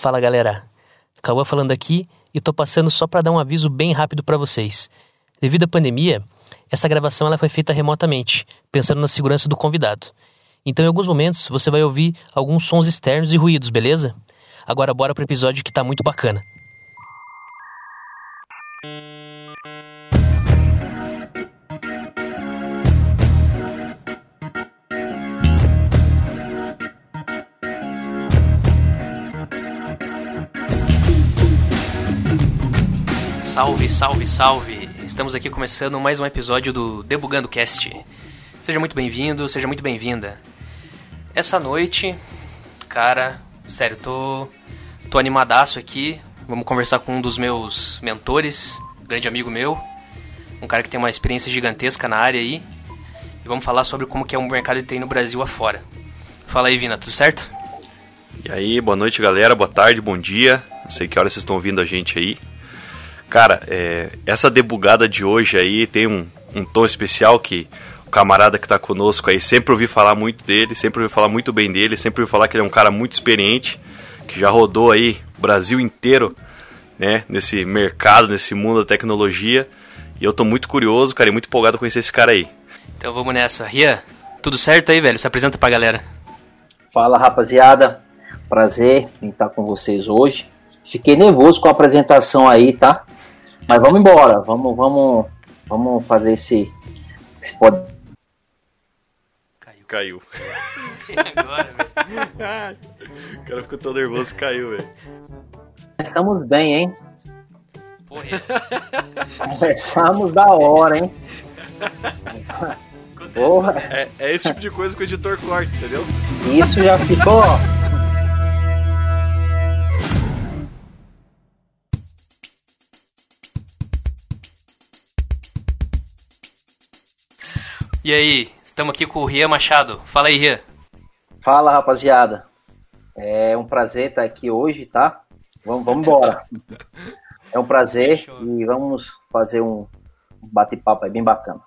Fala galera, Cauã falando aqui e tô passando só para dar um aviso bem rápido para vocês. Devido à pandemia, essa gravação ela foi feita remotamente, pensando na segurança do convidado. Então, em alguns momentos, você vai ouvir alguns sons externos e ruídos, beleza? Agora, bora pro episódio que tá muito bacana. Salve, salve, salve! Estamos aqui começando mais um episódio do Debugando Cast. Seja muito bem-vindo, seja muito bem-vinda. Essa noite, cara, sério, tô, tô animadaço aqui. Vamos conversar com um dos meus mentores, um grande amigo meu, um cara que tem uma experiência gigantesca na área aí. E vamos falar sobre como que é o mercado de TI no Brasil afora. Fala aí, Vina, tudo certo? E aí, boa noite, galera. Boa tarde, bom dia. Não sei que horas vocês estão ouvindo a gente aí. Cara, é, essa debugada de hoje aí tem um, um tom especial que o camarada que está conosco aí sempre ouvi falar muito dele, sempre ouvi falar muito bem dele, sempre ouvi falar que ele é um cara muito experiente, que já rodou aí o Brasil inteiro, né, nesse mercado, nesse mundo da tecnologia. E eu tô muito curioso, cara, e muito empolgado com conhecer esse cara aí. Então vamos nessa. Rian, tudo certo aí, velho? Se apresenta pra galera. Fala, rapaziada. Prazer em estar com vocês hoje. Fiquei nervoso com a apresentação aí, tá? Mas vamos embora, vamos, vamos, vamos fazer esse, esse pod... Caiu. Caiu. agora, velho. o cara ficou todo nervoso e caiu, velho. Estamos bem, hein? Porra. Começamos da hora, hein? Porra. É, é esse tipo de coisa que o editor corta, entendeu? Isso já ficou, E aí, estamos aqui com o Rian Machado. Fala aí, Rian. Fala, rapaziada. É um prazer estar aqui hoje, tá? Vamos, vamos embora. é um prazer Fechou. e vamos fazer um bate-papo aí bem bacana.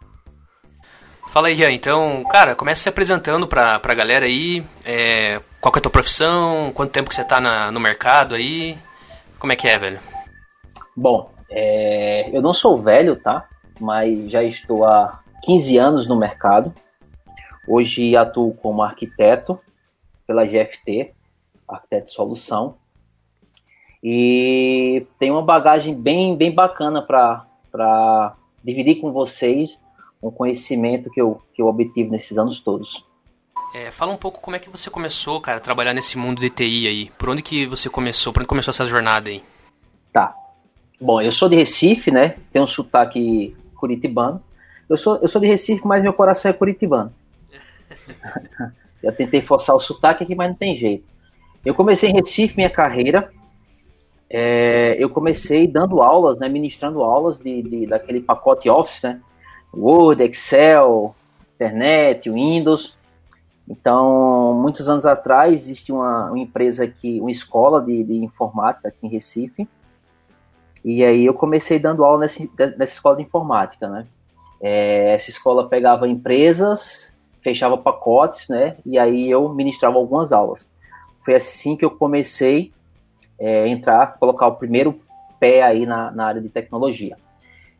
Fala aí, Rian. Então, cara, começa se apresentando pra, pra galera aí. É, qual é a tua profissão? Quanto tempo que você tá na, no mercado aí? Como é que é, velho? Bom, é, eu não sou velho, tá? Mas já estou há 15 anos no mercado. Hoje atuo como arquiteto pela GFT, arquiteto de solução. E tenho uma bagagem bem, bem bacana para dividir com vocês um conhecimento que eu, que eu obtive nesses anos todos. É, fala um pouco como é que você começou, cara, a trabalhar nesse mundo de TI aí. Por onde que você começou? Por onde começou essa jornada aí? Tá. Bom, eu sou de Recife, né? Tenho um sotaque curitibano. Eu sou, eu sou de Recife, mas meu coração é curitibano. Já tentei forçar o sotaque aqui, mas não tem jeito. Eu comecei em Recife minha carreira. É, eu comecei dando aulas, né, ministrando aulas de, de, daquele pacote Office, né? Word, Excel, internet, Windows. Então, muitos anos atrás, existia uma, uma empresa aqui, uma escola de, de, informática aqui em Recife. E aí eu comecei dando aula nessa, nessa escola de informática, né? É, essa escola pegava empresas, fechava pacotes, né? E aí eu ministrava algumas aulas. Foi assim que eu comecei é, entrar, colocar o primeiro pé aí na, na área de tecnologia.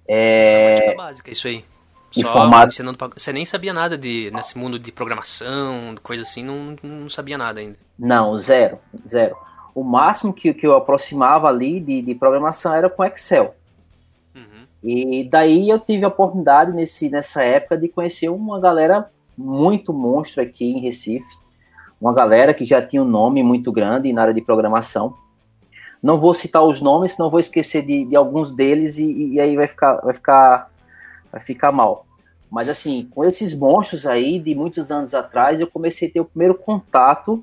É... básica, isso aí. Só informática... Você nem sabia nada de, nesse mundo de programação, coisa assim, não, não sabia nada ainda. Não, zero, zero. O máximo que, que eu aproximava ali de, de programação era com Excel. E daí eu tive a oportunidade nesse, nessa época de conhecer uma galera muito monstro aqui em Recife. Uma galera que já tinha um nome muito grande na área de programação. Não vou citar os nomes, senão vou esquecer de, de alguns deles e, e, aí vai ficar, vai, ficar, vai ficar mal. Mas assim, com esses monstros aí de muitos anos atrás, eu comecei a ter o primeiro contato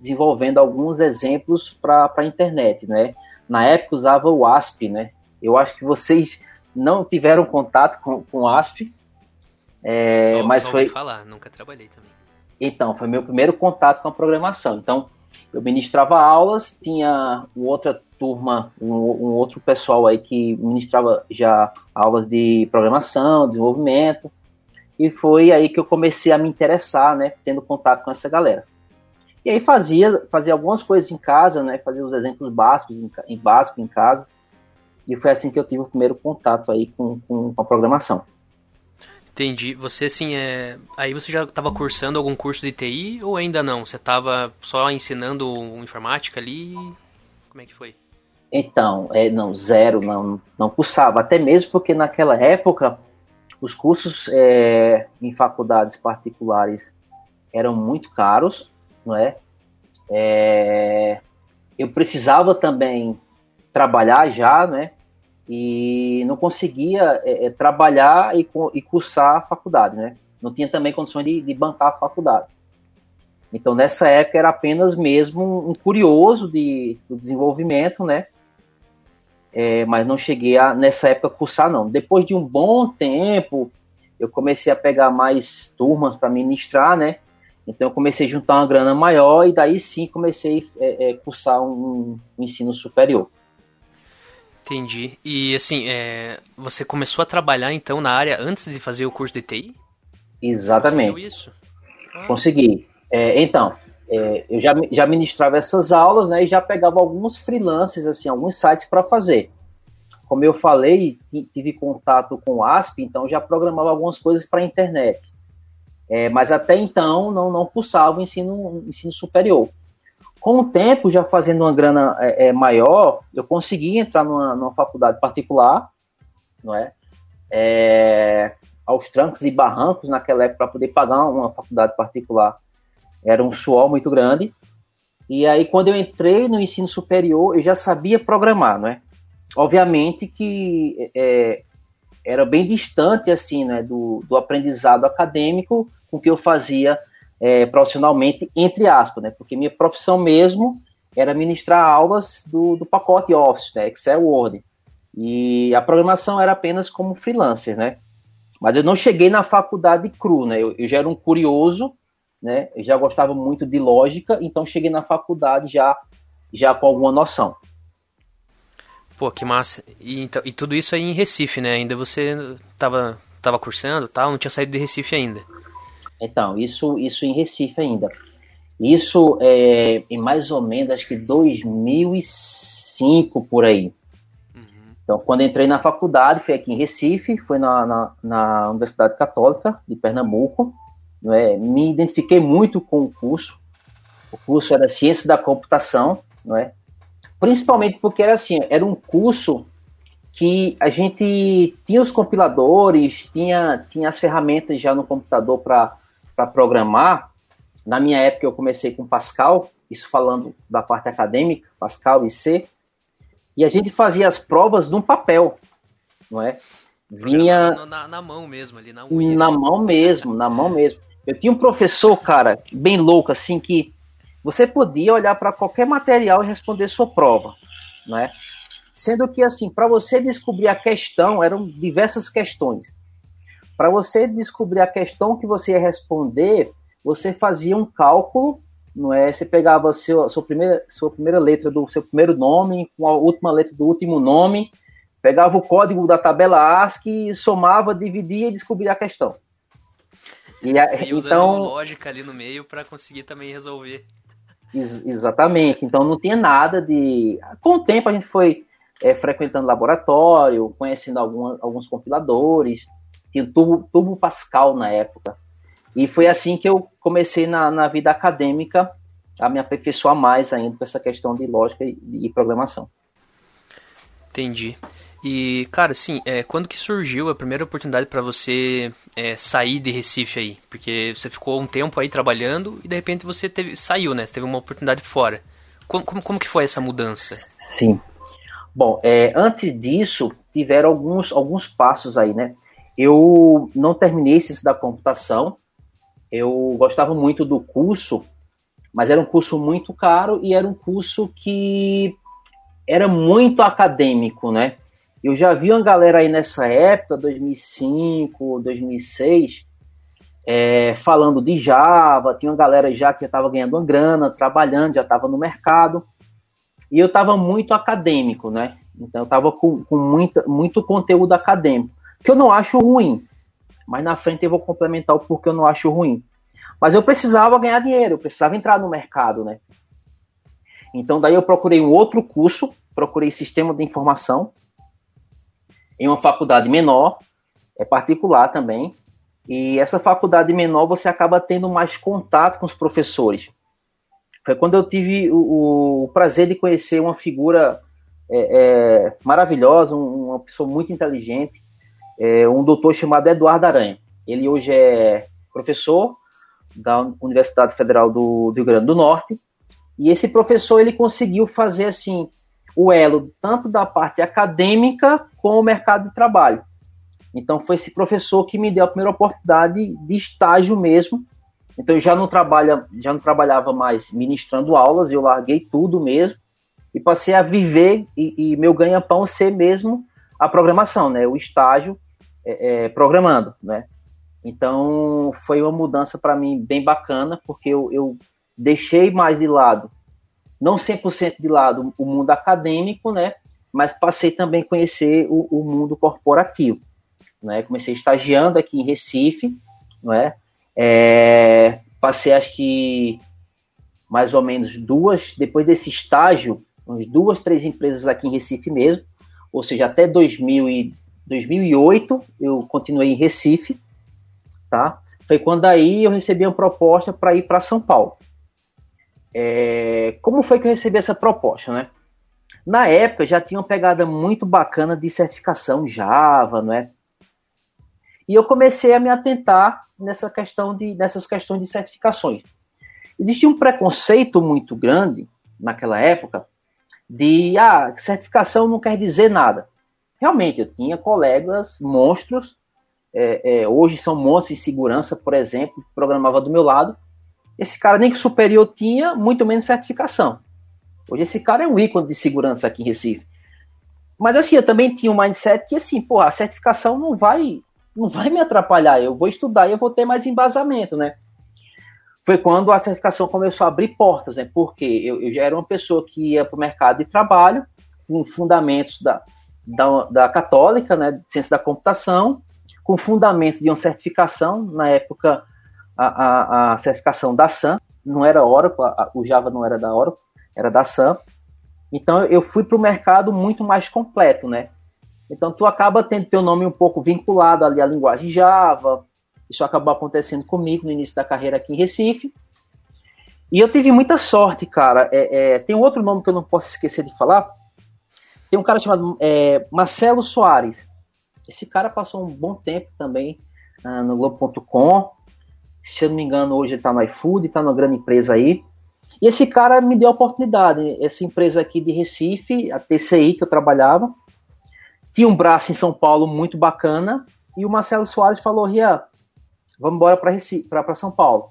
desenvolvendo alguns exemplos para a internet, né? Na época usava o ASP, né? Eu acho que vocês não tiveram contato com, com ASP. É, só, mas só foi falar, nunca trabalhei também. Então, foi meu primeiro contato com a programação. Então, eu ministrava aulas, tinha outra turma, um, um, outro pessoal aí que ministrava já aulas de programação, desenvolvimento, e foi aí que eu comecei a me interessar, né, tendo contato com essa galera. E aí fazia, fazia algumas coisas em casa, né? Fazia os exemplos básicos em, em básico em casa. E foi assim que eu tive o primeiro contato aí com, com, com a programação. Entendi. Você, assim, é... aí você já estava cursando algum curso de TI ou ainda não? Você estava só ensinando informática ali? Como é que foi? Então, é, não, zero, não, não cursava. Até mesmo porque naquela época os cursos é, em faculdades particulares eram muito caros não é? é eu precisava também trabalhar já, né? E não conseguia é, é, trabalhar e, e cursar a faculdade, né? Não tinha também condições de, de bancar a faculdade. Então, nessa época, era apenas mesmo um curioso de, do desenvolvimento, né? É, mas não cheguei a, nessa época, cursar, não. Depois de um bom tempo, eu comecei a pegar mais turmas para ministrar, né? Então eu comecei a juntar uma grana maior e daí sim comecei a é, é, cursar um, um, ensino superior. Entendi. E assim, é, você começou a trabalhar então na área antes de fazer o curso de TI? Exatamente. Conseguiu isso? Ah. Consegui. É, então, é, eu já, já ministrava essas aulas, né, e já pegava alguns freelances, assim, alguns sites para fazer. Como eu falei, tive contato com o ASP, então já programava algumas coisas para a internet. É, mas até então não, não cursava o ensino, ensino superior. Com o tempo, já fazendo uma grana é, é, maior, eu consegui entrar numa, numa faculdade particular, não é? é aos trancos e barrancos naquela época para poder pagar uma faculdade particular era um suor muito grande. E aí, quando eu entrei no ensino superior, eu já sabia programar, não é? Obviamente que é, era bem distante, assim, né, do, do aprendizado acadêmico, com que eu fazia é, profissionalmente, entre aspas, né? Porque minha profissão mesmo era ministrar aulas do, do pacote Office, né? Excel, Word. E a programação era apenas como freelancer, né? Mas eu não cheguei na faculdade cru, né? Eu, eu já era um curioso, né? Eu já gostava muito de lógica, então cheguei na faculdade já, já com alguma noção. Pô, que massa. E, então, e tudo isso aí em Recife, né? Ainda você tava, tava cursando tal, não tinha saído de Recife ainda. Então, isso, isso em Recife ainda. Isso é em mais ou menos, acho que 2005 por aí. Uhum. Então, quando entrei na faculdade, foi aqui em Recife, foi na, na, na Universidade Católica de Pernambuco. É? Me identifiquei muito com o curso. O curso era Ciência da Computação, não é? Principalmente porque era assim, era um curso que a gente tinha os compiladores, tinha, tinha as ferramentas já no computador para para programar, na minha época eu comecei com Pascal, isso falando da parte acadêmica, Pascal e C, e a gente fazia as provas num papel, não é? Vinha na, na, na mão mesmo ali, na unha. Na mão mesmo, na mão mesmo. Eu tinha um professor, cara, bem louco assim que você podia olhar para qualquer material e responder sua prova, não é? Sendo que assim, para você descobrir a questão, eram diversas questões. Para você descobrir a questão que você ia responder, você fazia um cálculo, não é? Você pegava a sua, primeira, sua primeira letra do seu primeiro nome com a última letra do último nome, pegava o código da tabela ASCII, somava, dividia e descobria a questão. E a, então lógica ali no meio para conseguir também resolver. Ex exatamente. Então não tinha nada de. Com o tempo a gente foi é, frequentando laboratório, conhecendo alguma, alguns compiladores tinha o Turbo, Turbo Pascal na época. E foi assim que eu comecei na, na vida acadêmica a me aperfeiçoar mais ainda com essa questão de lógica e, e programação. Entendi. E, cara, assim, é, quando que surgiu a primeira oportunidade para você é, sair de Recife aí? Porque você ficou um tempo aí trabalhando e de repente você teve, saiu, né? Você teve uma oportunidade fora. Como, como, como que foi essa mudança? Sim. Bom, é, antes disso, tiveram alguns, alguns passos aí, né? Eu não terminei ciência da computação. Eu gostava muito do curso, mas era um curso muito caro e era um curso que era muito acadêmico, né? Eu já vi uma galera aí nessa época, 2005, 2006, é, falando de Java, tinha uma galera já que estava ganhando uma grana, trabalhando, já estava no mercado, e eu estava muito acadêmico, né? Então eu estava com, com muita, muito conteúdo acadêmico que eu não acho ruim. Mas na frente eu vou complementar o porquê eu não acho ruim. Mas eu precisava ganhar dinheiro, eu precisava entrar no mercado, né? Então daí eu procurei um outro curso, procurei sistema de informação em uma faculdade menor, é particular também. E essa faculdade menor você acaba tendo mais contato com os professores. Foi quando eu tive o, o prazer de conhecer uma figura é, é, maravilhosa, um, uma pessoa muito inteligente, é, um doutor chamado Eduardo Aranha. Ele hoje é professor da Universidade Federal do, do Rio Grande do Norte. E esse professor ele conseguiu fazer assim o elo tanto da parte acadêmica com o mercado de trabalho. Então foi esse professor que me deu a primeira oportunidade de estágio mesmo. Então eu já não trabalha, já não trabalhava mais ministrando aulas, eu larguei tudo mesmo e passei a viver e, e meu ganha-pão ser mesmo a programação, né? O estágio é, é, programando, né? Então foi uma mudança para mim bem bacana, porque eu, eu deixei mais de lado, não 100% de lado o mundo acadêmico, né? Mas passei também a conhecer o, o mundo corporativo. Né? Comecei estagiando aqui em Recife, não é? é? Passei acho que mais ou menos duas, depois desse estágio, umas duas, três empresas aqui em Recife mesmo, ou seja, até 2000 e, 2008 eu continuei em Recife, tá? Foi quando aí eu recebi uma proposta para ir para São Paulo. É, como foi que eu recebi essa proposta, né? Na época já tinha uma pegada muito bacana de certificação Java, não é? E eu comecei a me atentar nessa questão de, nessas questões de certificações. Existia um preconceito muito grande naquela época de ah, certificação não quer dizer nada. Realmente, eu tinha colegas monstros, é, é, hoje são monstros de segurança, por exemplo, que programava do meu lado. Esse cara nem que superior tinha, muito menos certificação. Hoje esse cara é um ícone de segurança aqui em Recife. Mas assim, eu também tinha um mindset que assim, pô, a certificação não vai não vai me atrapalhar, eu vou estudar e eu vou ter mais embasamento, né? Foi quando a certificação começou a abrir portas, né? Porque eu, eu já era uma pessoa que ia para o mercado de trabalho, com fundamentos da, da, da católica, né? De ciência da computação, com fundamentos de uma certificação, na época a, a, a certificação da SAM, não era Oracle, a, o Java não era da Oracle, era da SAM. Então eu fui para o mercado muito mais completo, né? Então tu acaba tendo teu nome um pouco vinculado ali à linguagem Java. Isso acabou acontecendo comigo no início da carreira aqui em Recife. E eu tive muita sorte, cara. É, é, tem outro nome que eu não posso esquecer de falar. Tem um cara chamado é, Marcelo Soares. Esse cara passou um bom tempo também uh, no Globo.com. Se eu não me engano, hoje ele está no iFood, está numa grande empresa aí. E esse cara me deu a oportunidade. Essa empresa aqui de Recife, a TCI que eu trabalhava, tinha um braço em São Paulo muito bacana. E o Marcelo Soares falou: Ria, vamos embora para São Paulo.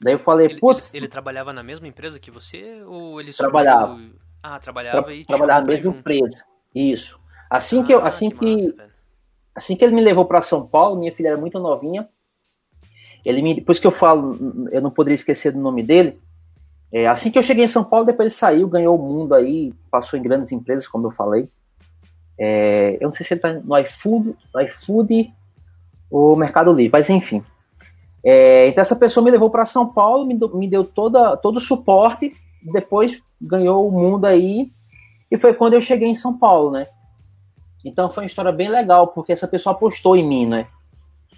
Daí eu falei: putz. Ele, ele, trabalhava na mesma empresa que você? Ou ele Trabalhava. Surgiu... Ah, trabalhava Tra e Trabalhava na mesma empresa. Isso. Assim ah, que eu, assim que, que massa, assim que ele me levou para São Paulo, minha filha era muito novinha. Ele me, depois que eu falo, eu não poderia esquecer do nome dele. É, assim que eu cheguei em São Paulo, depois ele saiu, ganhou o mundo aí, passou em grandes empresas, como eu falei. É, eu não sei se ele está no iFood, no iFood ou Mercado Livre, mas enfim. É, então essa pessoa me levou para São Paulo, me, me deu toda, todo o suporte, depois ganhou o mundo aí, e foi quando eu cheguei em São Paulo, né? Então foi uma história bem legal, porque essa pessoa apostou em mim, né?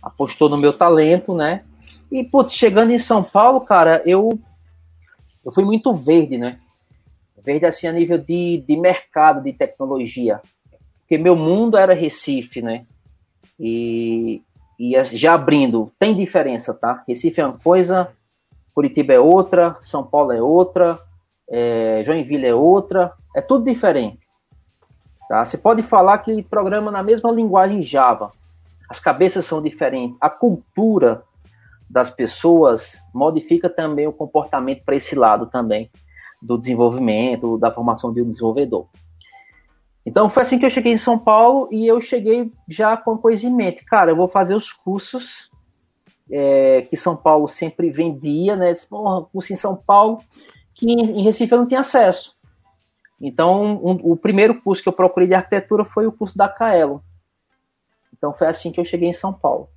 Apostou no meu talento, né? E, putz, chegando em São Paulo, cara, eu, eu fui muito verde, né? Verde, assim, a nível de, de mercado, de tecnologia porque meu mundo era Recife, né? E, e já abrindo, tem diferença, tá? Recife é uma coisa, Curitiba é outra, São Paulo é outra, é, Joinville é outra, é tudo diferente. Tá? Você pode falar que programa na mesma linguagem Java, as cabeças são diferentes, a cultura das pessoas modifica também o comportamento para esse lado também do desenvolvimento, da formação de um desenvolvedor. Então foi assim que eu cheguei em São Paulo e eu cheguei já com coisa em mente. Cara, eu vou fazer os cursos é, que São Paulo sempre vendia, né? Porra, curso em São Paulo, que em, Recife eu não tinha acesso. Então, um, o primeiro curso que eu procurei de arquitetura foi o curso da Caelo. Então foi assim que eu cheguei em São Paulo.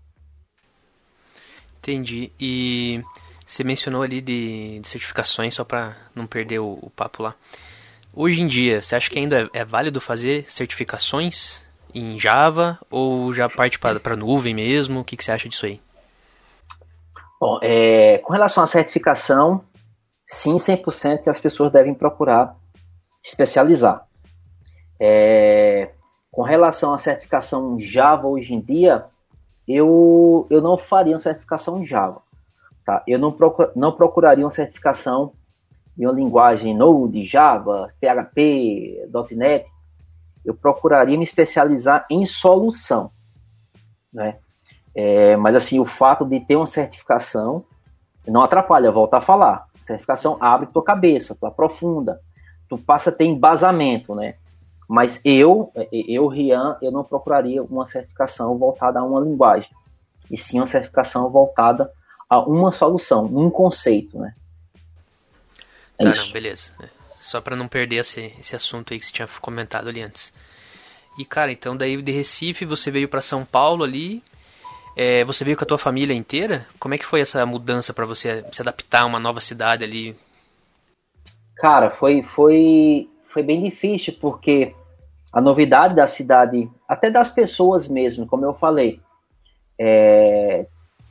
Entendi. E você mencionou ali de, de certificações, só para não perder o, o, papo lá. Hoje em dia, você acha que ainda é, é válido fazer certificações em Java ou já parte para nuvem mesmo? O que, que você acha disso aí? Bom, é, com relação à certificação, sim, 100% que as pessoas devem procurar especializar. É, com relação à certificação Java hoje em dia, eu, eu não faria uma certificação Java. Tá? Eu não, procur, não procuraria uma certificação de uma linguagem Node, Java, PHP, .NET. Eu procuraria me especializar em solução. Né? É, mas assim, o fato de ter uma certificação não atrapalha, volta a falar. Certificação abre tua cabeça, tu aprofunda, tu passa a ter embasamento, né? Mas eu, eu, Rian, eu não procuraria uma certificação voltada a uma linguagem, e sim uma certificação voltada a uma solução, um conceito, né? É tá, não, beleza. Só para não perder esse, esse assunto aí que você tinha comentado ali antes. E cara, então daí de Recife você veio para São Paulo ali. É, você veio com a tua família inteira? Como é que foi essa mudança para você se adaptar a uma nova cidade ali? Cara, foi foi foi bem difícil porque a novidade da cidade, até das pessoas mesmo, como eu falei, é,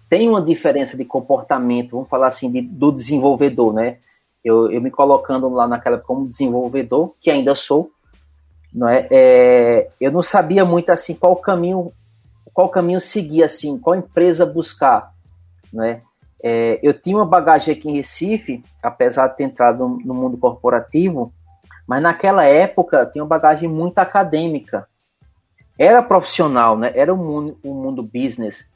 tem uma diferença de comportamento, vamos falar assim, de, do desenvolvedor, né? Eu, eu me colocando lá naquela como desenvolvedor, que ainda sou, não é? é? Eu não sabia muito assim qual caminho, qual caminho seguir assim, qual empresa buscar, né? É, eu tinha uma bagagem aqui em Recife, apesar de ter entrado no, no mundo corporativo, mas naquela época tinha uma bagagem muito acadêmica. Era profissional, né? Era o mundo, o mundo business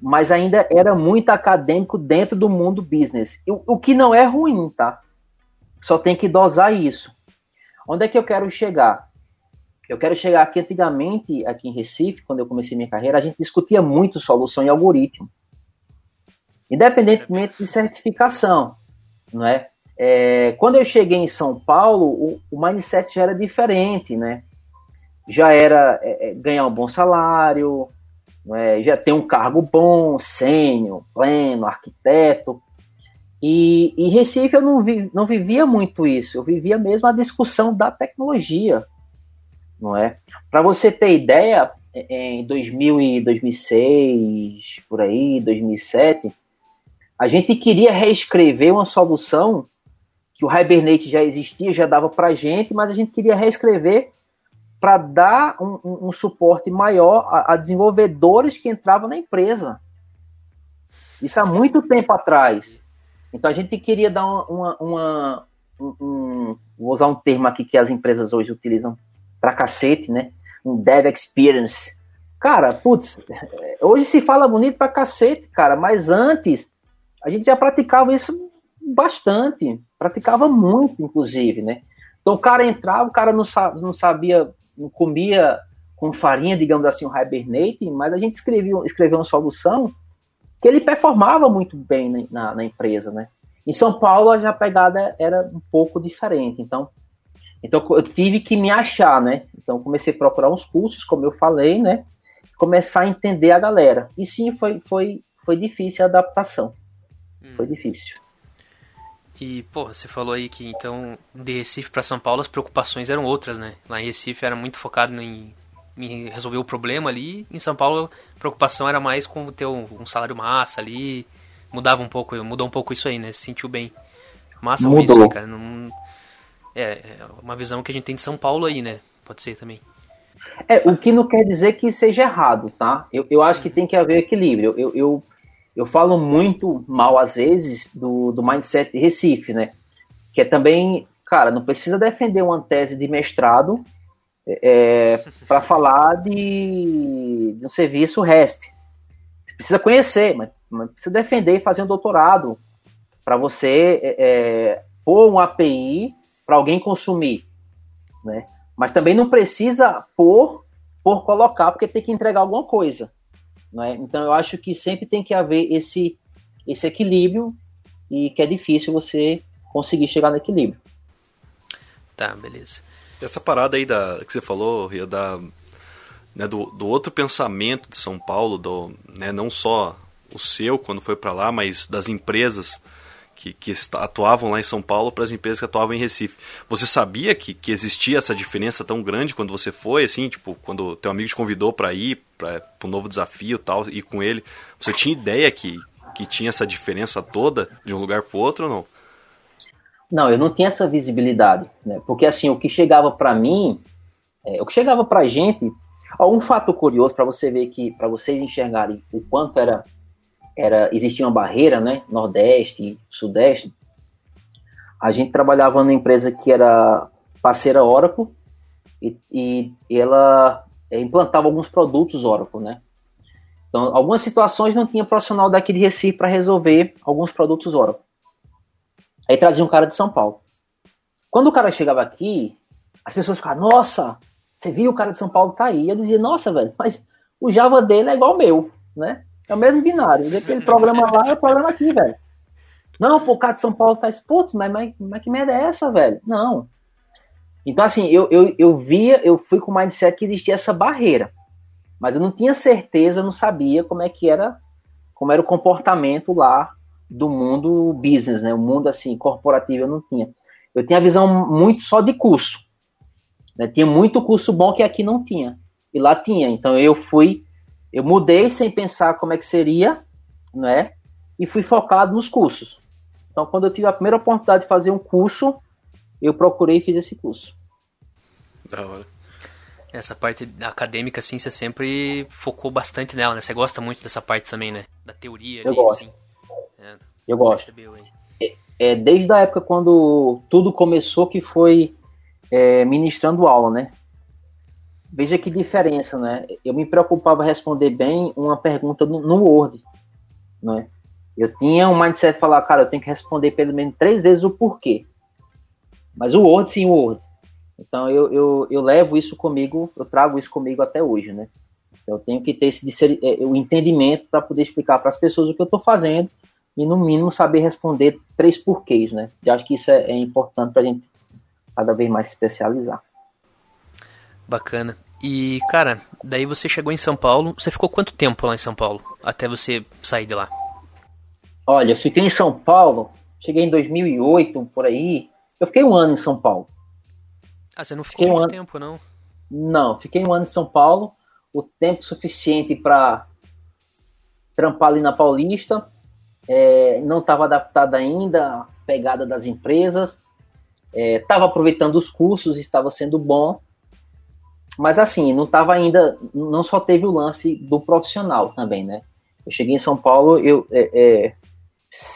mas ainda era muito acadêmico dentro do mundo business. O, o que não é ruim, tá? Só tem que dosar isso. Onde é que eu quero chegar? Eu quero chegar aqui antigamente, aqui em Recife, quando eu comecei minha carreira, a gente discutia muito solução e algoritmo. Independentemente de certificação, não é? é quando eu cheguei em São Paulo, o, o mindset já era diferente, né? Já era é, é ganhar um bom salário, é, já tem um cargo bom, sênior, pleno, arquiteto. E em Recife eu não, vi, não vivia muito isso, eu vivia mesmo a discussão da tecnologia, não é? Para você ter ideia, em 2000 e 2006, por aí, 2007, a gente queria reescrever uma solução que o Hibernate já existia, já dava para gente, mas a gente queria reescrever para dar um, um, um, suporte maior a, a, desenvolvedores que entravam na empresa. Isso há muito tempo atrás. Então a gente queria dar uma, uma, uma um, vou usar um termo aqui que as empresas hoje utilizam para cacete, né? Um dev experience. Cara, putz, hoje se fala bonito para cacete, cara, mas antes a gente já praticava isso bastante, praticava muito, inclusive, né? Então o cara entrava, o cara não, não sabia não comia com farinha, digamos assim, o Hibernate, mas a gente escreveu, escreveu uma solução que ele performava muito bem na, na empresa, né? Em São Paulo a pegada era um pouco diferente, então então eu tive que me achar, né? Então comecei a procurar uns cursos, como eu falei, né? Começar a entender a galera. E sim, foi foi foi difícil a adaptação. Hum. Foi difícil. E, pô, você falou aí que então de Recife para São Paulo as preocupações eram outras, né? Lá em Recife era muito focado em, em resolver o problema ali. Em São Paulo a preocupação era mais com ter um, um, salário massa ali. Mudava um pouco, mudou um pouco isso aí, né? Se sentiu bem. Massa mudou. isso, cara. Não, é, é uma visão que a gente tem de São Paulo aí, né? Pode ser também. É, o que não quer dizer que seja errado, tá? Eu, eu acho que tem que haver equilíbrio. Eu, eu, eu falo muito mal, às vezes, do, do mindset de Recife, né? Que é também, cara, não precisa defender uma tese de mestrado é, para falar de, de, um serviço REST. Você precisa conhecer, mas, mas precisa defender e fazer um doutorado para você é, é, pôr um API para alguém consumir, né? Mas também não precisa pôr por colocar, porque tem que entregar alguma coisa. Né? Então eu acho que sempre tem que haver esse, esse equilíbrio e que é difícil você conseguir chegar no equilíbrio. Tá, beleza. Essa parada aí da, que você falou, Ria, da, né, do, do outro pensamento de São Paulo, do, né, não só o seu quando foi para lá, mas das empresas que, que atuavam lá em São Paulo para as empresas que atuavam em Recife. Você sabia que, que existia essa diferença tão grande quando você foi, assim, tipo, quando teu amigo te convidou para ir para um novo desafio tal, ir com ele, você tinha ideia que, que tinha essa diferença toda de um lugar para outro ou não? Não, eu não tinha essa visibilidade, né? Porque assim, o que chegava para mim, é, o que chegava para gente, ó, um fato curioso para você ver que, para vocês enxergarem o quanto era, era existia uma barreira, né? Nordeste, Sudeste. A gente trabalhava numa empresa que era parceira Oracle e, e, e ela é, implantava alguns produtos Oracle, né? Então, algumas situações não tinha profissional daqui de Recife para resolver alguns produtos Oracle. Aí trazia um cara de São Paulo. Quando o cara chegava aqui, as pessoas ficavam, nossa, você viu o cara de São Paulo tá aí. Eu dizia, nossa, velho, mas o Java dele é igual ao meu, né? É o mesmo binário. Aquele programa lá é o programa aqui, velho. Não, pô, o cara de São Paulo tá putz, mas, mas, mas que merda é essa, velho? Não. Então, assim, eu, eu, eu via, eu fui com o mindset que existia essa barreira. Mas eu não tinha certeza, não sabia como é que era, como era o comportamento lá do mundo business, né? O mundo assim corporativo eu não tinha. Eu tinha a visão muito só de curso. Né? Tinha muito curso bom que aqui não tinha. E lá tinha. Então eu fui, eu mudei sem pensar como é que seria, né? E fui focado nos cursos. Então quando eu tive a primeira oportunidade de fazer um curso, eu procurei e fiz esse curso. Da hora. Essa parte acadêmica, assim, você sempre focou bastante nela, né? Você gosta muito dessa parte também, né? Da teoria. Eu ali, gosto. Assim. É, eu gosto. É, é, desde a época quando tudo começou, que foi é, ministrando aula, né? Veja que diferença, né? Eu me preocupava responder bem uma pergunta no, no Word, não é? Eu tinha um mindset de falar, cara, eu tenho que responder pelo menos três vezes o porquê. Mas o Word, sim, o Word. Então eu, eu, eu levo isso comigo, eu trago isso comigo até hoje, né? Eu tenho que ter esse é, o entendimento para poder explicar para as pessoas o que eu estou fazendo e, no mínimo, saber responder três porquês, né? Eu acho que isso é, é importante para a gente cada vez mais se especializar. Bacana. E, cara, daí você chegou em São Paulo. Você ficou quanto tempo lá em São Paulo até você sair de lá? Olha, eu fiquei em São Paulo, cheguei em 2008, por aí. Eu fiquei um ano em São Paulo. Ah, você não ficou fiquei muito um ano... tempo, não? Não, fiquei um ano em São Paulo, o tempo suficiente para trampar ali na Paulista é, não estava adaptado ainda à pegada das empresas, estava é, aproveitando os cursos, estava sendo bom, mas assim, não estava ainda, não só teve o lance do profissional também, né? Eu cheguei em São Paulo, eu, é, é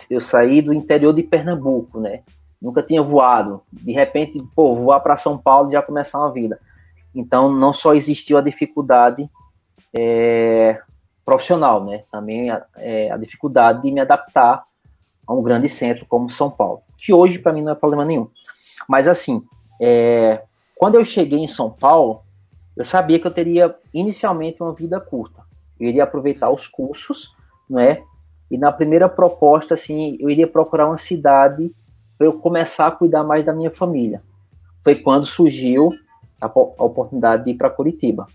eu saí do interior de Pernambuco, né? Nunca tinha voado. De repente, pô, voar para São Paulo e já começar uma vida. Então, não só existiu a dificuldade é, profissional, né? Também a, é, a dificuldade de me adaptar a um grande centro como São Paulo, que hoje para mim não é problema nenhum. Mas assim, é, quando eu cheguei em São Paulo, eu sabia que eu teria inicialmente uma vida curta. Eu iria aproveitar os cursos, né? E na primeira proposta, assim, eu iria procurar uma cidade para eu começar a cuidar mais da minha família. Foi quando surgiu a, a oportunidade de ir para Curitiba.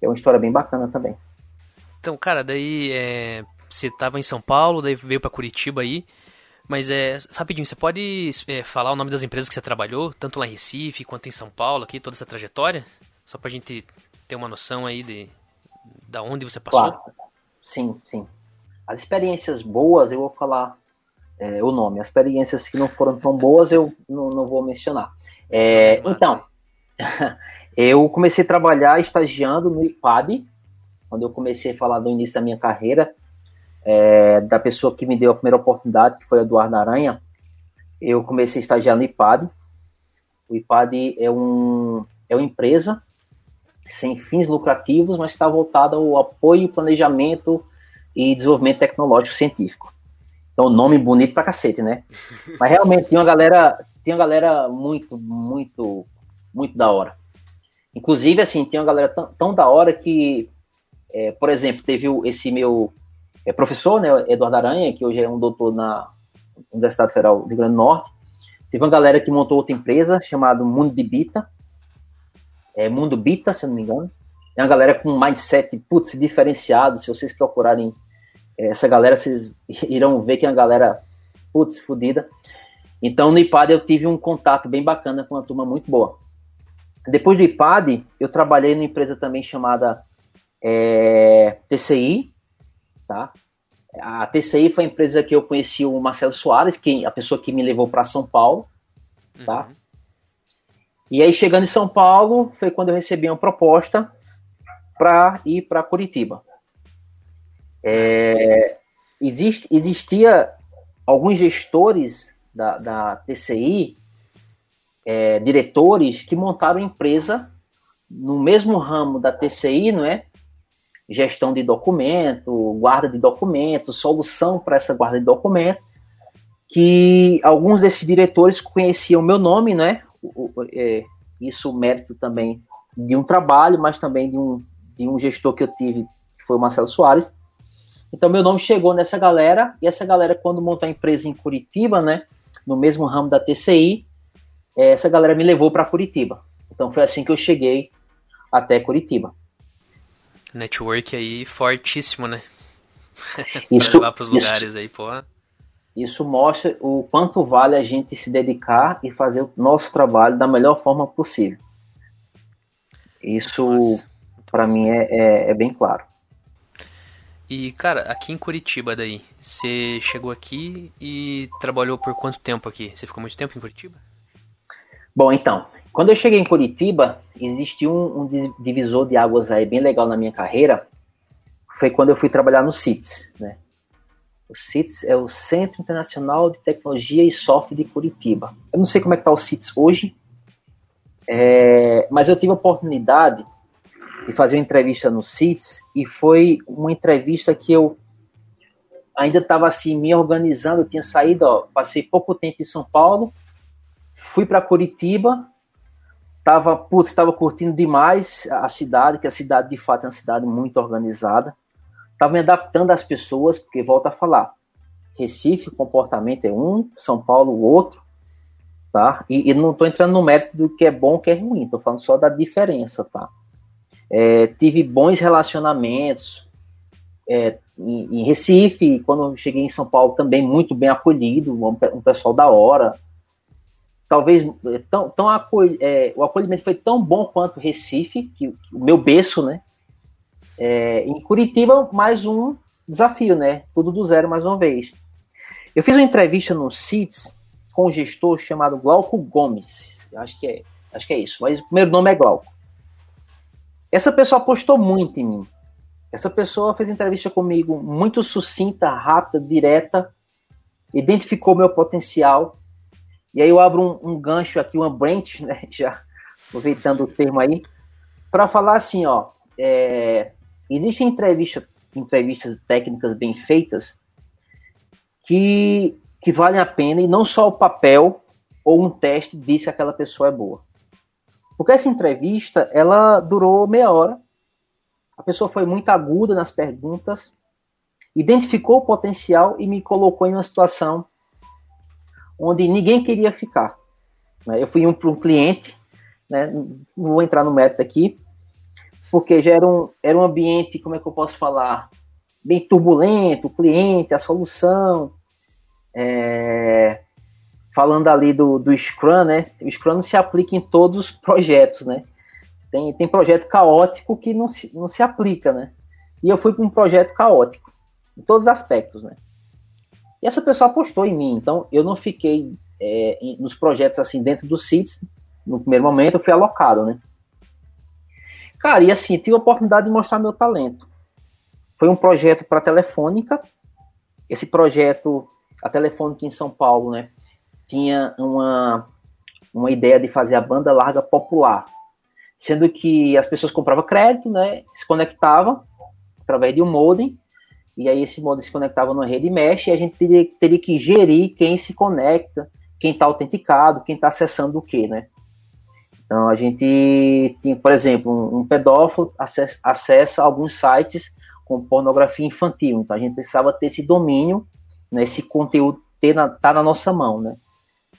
É uma história bem bacana também. Então, cara, daí é, você estava em São Paulo, daí veio para Curitiba aí. Mas é rapidinho, você pode é, falar o nome das empresas que você trabalhou, tanto lá em Recife quanto em São Paulo, aqui, toda essa trajetória? Só pra gente ter uma noção aí de da onde você passou? Claro. Sim, sim. As experiências boas, eu vou falar é, o nome. As experiências que não foram tão boas, eu não, não vou mencionar. É, então, eu comecei a trabalhar estagiando no IPAD, quando eu comecei a falar do início da minha carreira, é, da pessoa que me deu a primeira oportunidade, que foi a Eduardo Aranha, eu comecei a estagiar no IPAD. O IPAD é, um, é uma empresa sem fins lucrativos, mas está voltada ao apoio, planejamento e desenvolvimento tecnológico científico. Então, nome bonito pra cacete, né? Mas realmente tinha uma galera, tinha uma galera muito, muito, muito da hora. Inclusive, assim, tinha uma galera tão, tão da hora que é, por exemplo, teve esse meu é, professor, né, Eduardo Aranha, que hoje é um doutor na Universidade Federal do Rio Grande do Norte. Teve uma galera que montou outra empresa chamada Mundo de Bita. É, Mundo Bita, se eu não me engano. É uma galera com um mindset, putz, diferenciado. Se vocês procurarem essa galera, vocês irão ver que é uma galera, putz, fodida. Então, no IPAD eu tive um contato bem bacana com uma turma muito boa. Depois do IPAD, eu trabalhei numa empresa também chamada é, TCI, tá? A TCI foi a empresa que eu conheci o Marcelo Soares, que a pessoa que me levou para São Paulo, tá? Uhum. E aí chegando em São Paulo, foi quando eu recebi uma proposta para ir para Curitiba. É, existe, existia alguns gestores da, da TCI, é, diretores que montaram empresa no mesmo ramo da TCI, não é? Gestão de documento, guarda de documento, solução para essa guarda de documento, que alguns desses diretores conheciam meu nome, né? É, isso mérito também de um trabalho, mas também de um, de um gestor que eu tive, que foi o Marcelo Soares. Então, meu nome chegou nessa galera, e essa galera, quando montou a empresa em Curitiba, né, no mesmo ramo da TCI, é, essa galera me levou para Curitiba. Então, foi assim que eu cheguei até Curitiba. Network aí fortíssimo, né? Isso, levar para os lugares aí, pô. Isso mostra o quanto vale a gente se dedicar e fazer o nosso trabalho da melhor forma possível. Isso, para mim, é, é, é bem claro. E, cara, aqui em Curitiba daí, você chegou aqui e trabalhou por quanto tempo aqui? Você ficou muito tempo em Curitiba? Bom, então, quando eu cheguei em Curitiba, existiu um, um divisor de águas aí bem legal na minha carreira. Foi quando eu fui trabalhar no CITES, né? O CITES é o Centro Internacional de Tecnologia e Software de Curitiba. Eu não sei como é que está o CITES hoje, é, mas eu tive a oportunidade de fazer uma entrevista no CITES e foi uma entrevista que eu ainda estava assim me organizando, eu tinha saído, ó, passei pouco tempo em São Paulo, fui para Curitiba, tava, estava curtindo demais a cidade, que a cidade de fato é uma cidade muito organizada. Estava me adaptando às pessoas, porque volta a falar, Recife, o comportamento é um, São Paulo, o outro, tá? E, e não estou entrando no mérito do que é bom, que é ruim, estou falando só da diferença, tá? É, tive bons relacionamentos é, em, em, Recife, quando cheguei em São Paulo também muito bem acolhido, um, um pessoal da hora. Talvez é, tão, tão acol é, o acolhimento foi tão bom quanto Recife, que o meu berço, né? É, em Curitiba, mais um desafio, né? Tudo do zero mais uma vez. Eu fiz uma entrevista no CITES com um gestor chamado Glauco Gomes. Acho que é, acho que é isso, mas o primeiro nome é Glauco. Essa pessoa apostou muito em mim. Essa pessoa fez entrevista comigo muito sucinta, rápida, direta, identificou meu potencial. E aí eu abro um, um gancho aqui, uma branch, né, já aproveitando o termo aí, para falar assim, ó, é, existem entrevista, entrevistas técnicas bem feitas que, que valem a pena e não só o papel ou um teste diz que aquela pessoa é boa. Porque essa entrevista, ela durou meia hora. A pessoa foi muito aguda nas perguntas, identificou o potencial e me colocou em uma situação onde ninguém queria ficar. Né? Eu fui um, um cliente, né? vou entrar no mérito aqui, porque já era um, era um ambiente, como é que eu posso falar, bem turbulento, o cliente, a solução, é, falando ali do, do Scrum, né? O Scrum não se aplica em todos os projetos, né? Tem, tem projeto caótico que não se, não se aplica, né? E eu fui para um projeto caótico, em todos os aspectos, né? E essa pessoa apostou em mim, então eu não fiquei é, nos projetos assim dentro do CITES, no primeiro momento eu fui alocado, né? Cara, e assim, tive a oportunidade de mostrar meu talento. Foi um projeto para Telefônica. Esse projeto, a Telefônica em São Paulo, né? tinha uma, uma ideia de fazer a banda larga popular, sendo que as pessoas compravam crédito, né, se conectavam através de um modem, e aí esse modem se conectava numa rede mesh, e a gente teria, teria que gerir quem se conecta, quem está autenticado, quem está acessando o que, né? Então a gente tinha, por exemplo, um, um pedófilo acessa, acessa alguns sites com pornografia infantil, então a gente precisava ter esse domínio, né, esse conteúdo ter na, tá na nossa mão, né?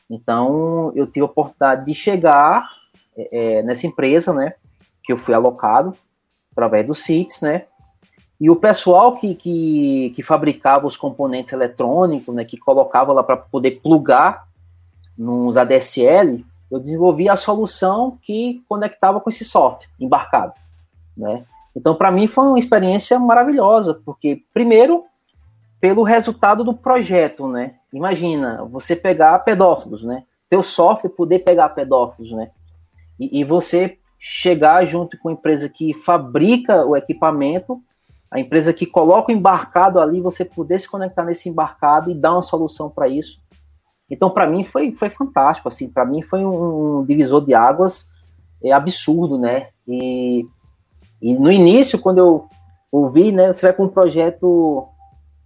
Então, eu tive a oportunidade de chegar é, é, nessa empresa, né, que eu fui alocado através do CITES, né, E o pessoal que, que, que fabricava os componentes eletrônicos, né, que colocava lá para poder plugar nos ADSL, eu desenvolvi a solução que conectava com esse software embarcado, né? Então, para mim foi uma experiência maravilhosa, porque primeiro pelo resultado do projeto, né? Imagina você pegar pedófilos, né? Teu software poder pegar pedófilos, né? E, e você chegar junto com a empresa que fabrica o equipamento, a empresa que coloca o embarcado ali, você poder se conectar nesse embarcado e dar uma solução para isso. Então, para mim foi, foi fantástico, assim, para mim foi um, divisor de águas é absurdo, né? E, e no início, quando eu ouvi, né, você vai para um projeto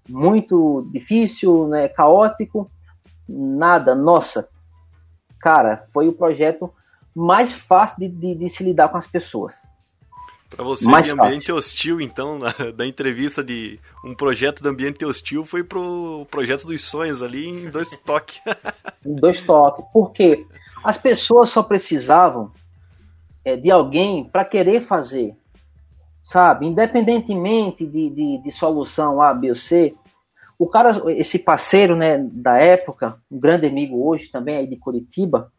muito difícil, né, caótico, nada, nossa, cara, foi o projeto mais fácil de, de, de se lidar com as pessoas. Para você, mais de ambiente fácil. hostil, então, na, da entrevista de um projeto de ambiente hostil, foi pro projeto dos sonhos ali em dois toques. em dois toques. Porque as pessoas só precisavam é, de alguém para querer fazer. Sabe? Independentemente de, de, de, solução A, B ou C, o cara, esse parceiro né, da época, um grande amigo hoje também aí de Curitiba,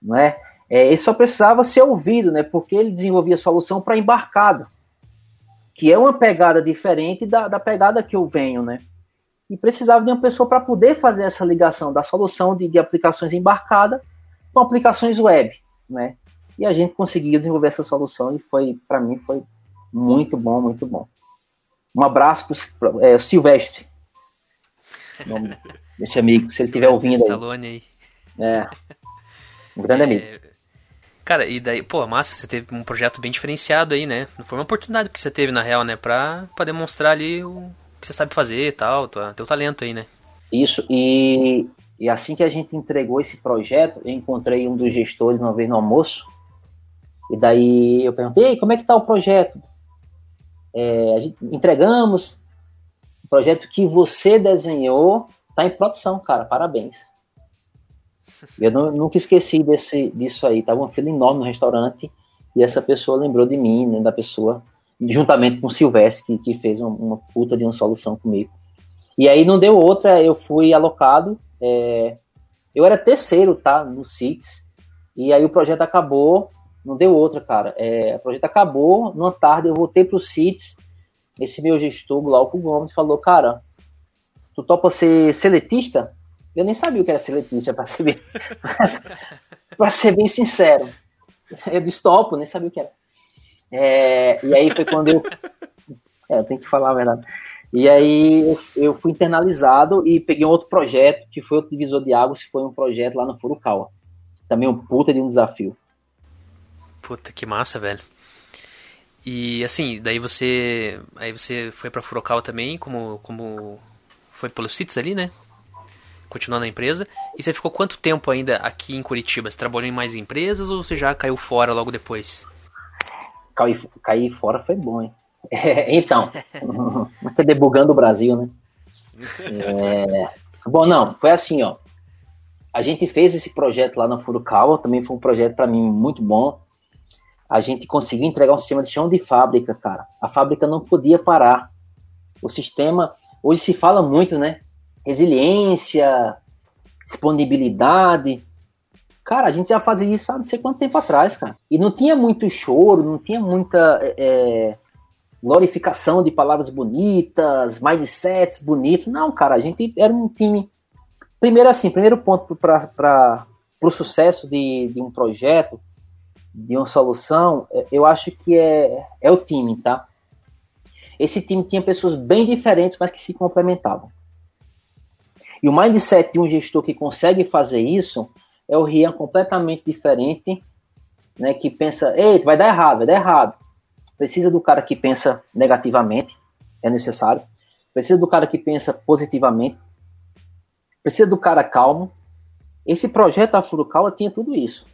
não é? É ele só precisava ser ouvido, né? Porque ele desenvolvia solução para embarcado, que é uma pegada diferente da, da pegada que eu venho, né? E precisava de uma pessoa para poder fazer essa ligação da solução de, de aplicações embarcada com aplicações web, né? E a gente conseguiu desenvolver essa solução e foi, para mim, foi muito bom, muito bom. Um abraço para o é, Silvestre, desse amigo, se ele estiver ouvindo Stallone aí. É. Um grande é, amigo. Cara, e daí, pô, massa, você teve um projeto bem diferenciado aí, né? Foi uma oportunidade que você teve, na real, né? Pra, pra demonstrar ali o que você sabe fazer e tal, teu talento aí, né? Isso, e, e assim que a gente entregou esse projeto, eu encontrei um dos gestores uma vez no almoço, e daí eu perguntei, como é que tá o projeto? É, a gente, entregamos, projeto que você desenhou está em produção, cara. Parabéns. Eu não, nunca esqueci desse, disso aí. Tava uma fila enorme no restaurante e essa pessoa lembrou de mim, né, da pessoa, juntamente com o Silvestre, que, que fez uma, uma, puta de uma solução comigo. E aí não deu outra, eu fui alocado. É, eu era terceiro, tá, no CITES. E aí o projeto acabou, não deu outra, cara. É, o projeto acabou, numa tarde eu voltei pro CITES esse meu gestor, Glauco Gomes, falou, cara, tu topa ser seletista? Eu nem sabia o que era seletista, para ser bem, pra ser bem sincero. Eu disse, topo, nem sabia o que era. É, e aí foi quando eu... É, eu tenho que falar a verdade. E aí eu, eu, fui internalizado e peguei um outro projeto, que foi outro divisor de águas, que foi um projeto lá no Furukawa. Também um puta de um desafio. Puta, que massa, velho. E assim, daí você. Aí você foi pra Furokawa também, como, como foi pelos sítios ali, né? Continuando na empresa. E você ficou quanto tempo ainda aqui em Curitiba? Você trabalhou em mais empresas ou você já caiu fora logo depois? Cair, cair fora foi bom, hein? É, então, tá debugando o Brasil, né? É, bom, não, foi assim, ó. A gente fez esse projeto lá na Furukawa, também foi um projeto para mim muito bom a gente conseguiu entregar um sistema de chão de fábrica, cara. A fábrica não podia parar. O sistema, hoje se fala muito, né? Resiliência, disponibilidade. Cara, a gente já fazia isso há não sei quanto tempo atrás, cara. E não tinha muito choro, não tinha muita é, glorificação de palavras bonitas, mindsets bonitos. Não, cara, a gente era um time. Primeiro, assim, primeiro ponto para o sucesso de, de um projeto de uma solução, é, eu acho que é, é o time, tá? Esse time tinha pessoas bem diferentes, mas que se complementavam. E o mindset de um gestor que consegue fazer isso é o Rian completamente diferente, né? Que pensa, ei, vai dar errado, vai dar errado. Precisa do cara que pensa negativamente, é necessário. Precisa do cara que pensa positivamente. Precisa do cara calmo. Esse projeto da Furukawa tinha tudo isso.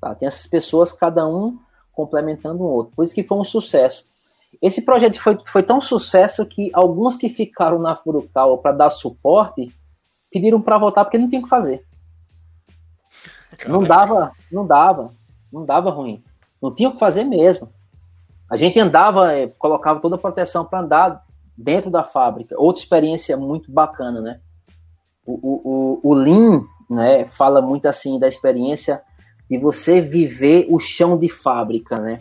Tá? Tem essas pessoas, cada um complementando o outro. Por isso que foi um sucesso. Esse projeto foi, foi tão sucesso que alguns que ficaram na Furukawa para dar suporte pediram para voltar porque não tinha o que fazer. Não dava, não dava, não dava ruim. Não tinha o que fazer mesmo. A gente andava, é, colocava toda a proteção para andar dentro da fábrica. Outra experiência muito bacana, né? O, o, o, o Lean né, fala muito assim da experiência de você viver o chão de fábrica, né?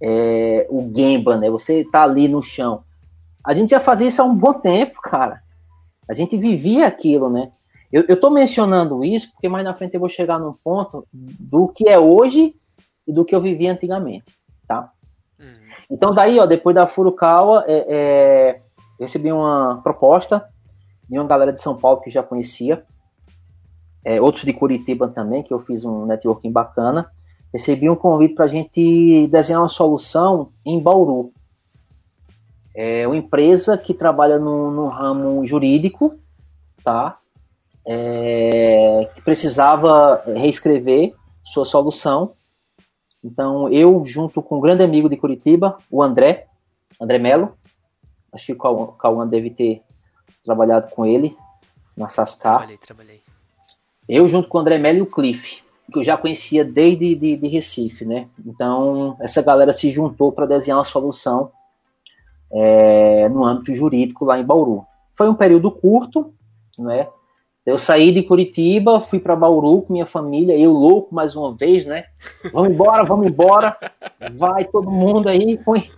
É, o Gemba, né? Você tá ali no chão. A gente já fazia isso há um bom tempo, cara. A gente vivia aquilo, né? Eu, tô mencionando isso porque mais na frente eu vou chegar num ponto do que é hoje e do que eu vivia antigamente, tá? Uhum. Então daí, ó, depois da Furukawa, é, é, eu recebi uma proposta de uma galera de São Paulo que já conhecia, é, outros de Curitiba também, que eu fiz um networking bacana. Recebi um convite para a gente desenhar uma solução em Bauru. É uma empresa que trabalha no, no ramo jurídico, tá? É, que precisava reescrever sua solução. Então, eu, junto com um grande amigo de Curitiba, o André, André Melo, acho que o Cauã deve ter trabalhado com ele na Sascar. Trabalhei, trabalhei. Eu, junto com o André Melo e o Cliff, que eu já conhecia desde de, de Recife, né? Então, essa galera se juntou para desenhar uma solução é, no âmbito jurídico lá em Bauru. Foi um período curto, né? Eu saí de Curitiba, fui para Bauru com minha família, eu louco mais uma vez, né? Vamos embora, vamos embora. Vai todo mundo aí, põe.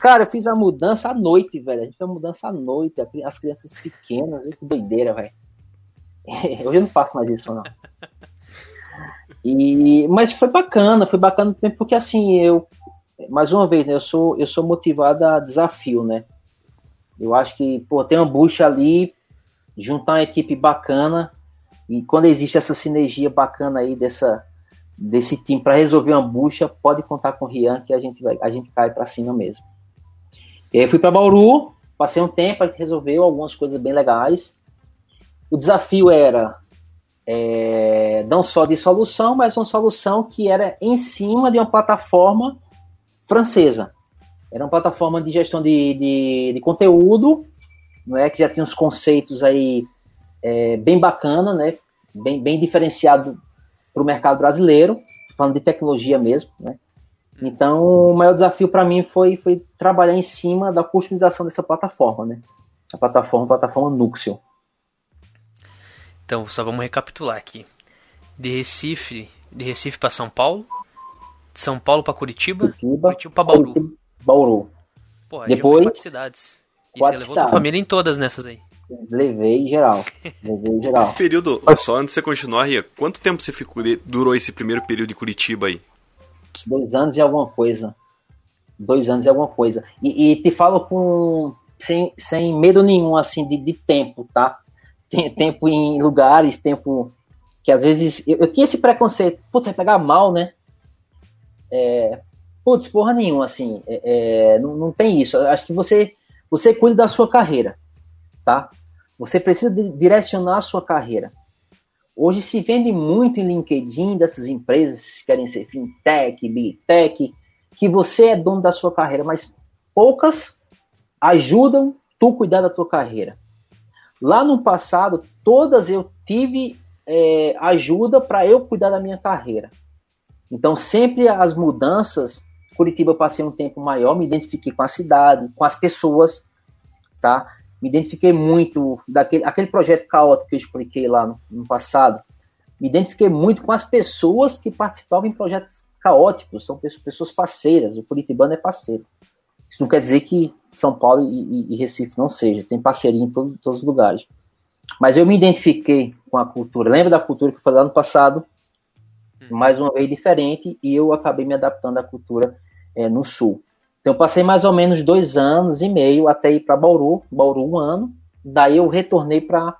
Cara, eu fiz a mudança à noite, velho. A gente fez a mudança à noite, as crianças pequenas, que doideira, velho. Hoje eu não faço mais isso, não. E, mas foi bacana, foi bacana porque assim, eu, mais uma vez, né, eu sou, eu sou motivado a desafio, né? Eu acho que, pô, tem uma bucha ali, juntar uma equipe bacana, e quando existe essa sinergia bacana aí dessa, desse time para resolver uma bucha, pode contar com o Rian que a gente, vai, a gente cai para cima mesmo. E aí fui para Bauru, passei um tempo, a gente resolveu algumas coisas bem legais. O desafio era é, não só de solução, mas uma solução que era em cima de uma plataforma francesa. Era uma plataforma de gestão de, de, de conteúdo, não é que já tinha uns conceitos aí é, bem bacana, né? Bem, bem diferenciado para o mercado brasileiro, falando de tecnologia mesmo, né? Então, o maior desafio para mim foi, foi trabalhar em cima da customização dessa plataforma, né? A plataforma, a plataforma Nuxio. Então, só vamos recapitular aqui. De Recife, de Recife para São Paulo, de São Paulo para Curitiba, Curitiba, Curitiba para Bauru. Bauru. Porra, Depois, quatro cidades. E quatro você levou cidades. tua família em todas nessas aí. Levei geral. Levei geral. Esse período, só antes de você continuar, Ria, quanto tempo você ficou, durou esse primeiro período de Curitiba aí? Dois anos e alguma coisa. Dois anos e alguma coisa. E, e te falo com sem, sem medo nenhum, assim, de, de tempo, tá? tempo em lugares, tempo que às vezes eu, eu tinha esse preconceito, putz, vai pegar mal, né? É, putz, porra nenhuma, assim, é, é, não, não tem isso. Eu acho que você, você cuida da sua carreira, tá? Você precisa direcionar a sua carreira. Hoje se vende muito em LinkedIn dessas empresas que querem ser fintech, big tech, que você é dono da sua carreira, mas poucas ajudam tu cuidar da tua carreira. Lá no passado, todas eu tive é, ajuda para eu cuidar da minha carreira. Então, sempre as mudanças, Curitiba eu passei um tempo maior, me identifiquei com a cidade, com as pessoas, tá? Me identifiquei muito daquele aquele projeto caótico que eu expliquei lá no, no passado. Me identifiquei muito com as pessoas que participavam em projetos caóticos, são pessoas parceiras, o Curitibano é parceiro. Isso não quer dizer que São Paulo e, e, e Recife não seja, tem parceria em todos, todos os lugares. Mas eu me identifiquei com a cultura. Lembra da cultura que foi lá no passado? Hum. Mais uma vez diferente, e eu acabei me adaptando à cultura é, no sul. Então eu passei mais ou menos dois anos e meio até ir para Bauru, Bauru um ano. Daí eu retornei para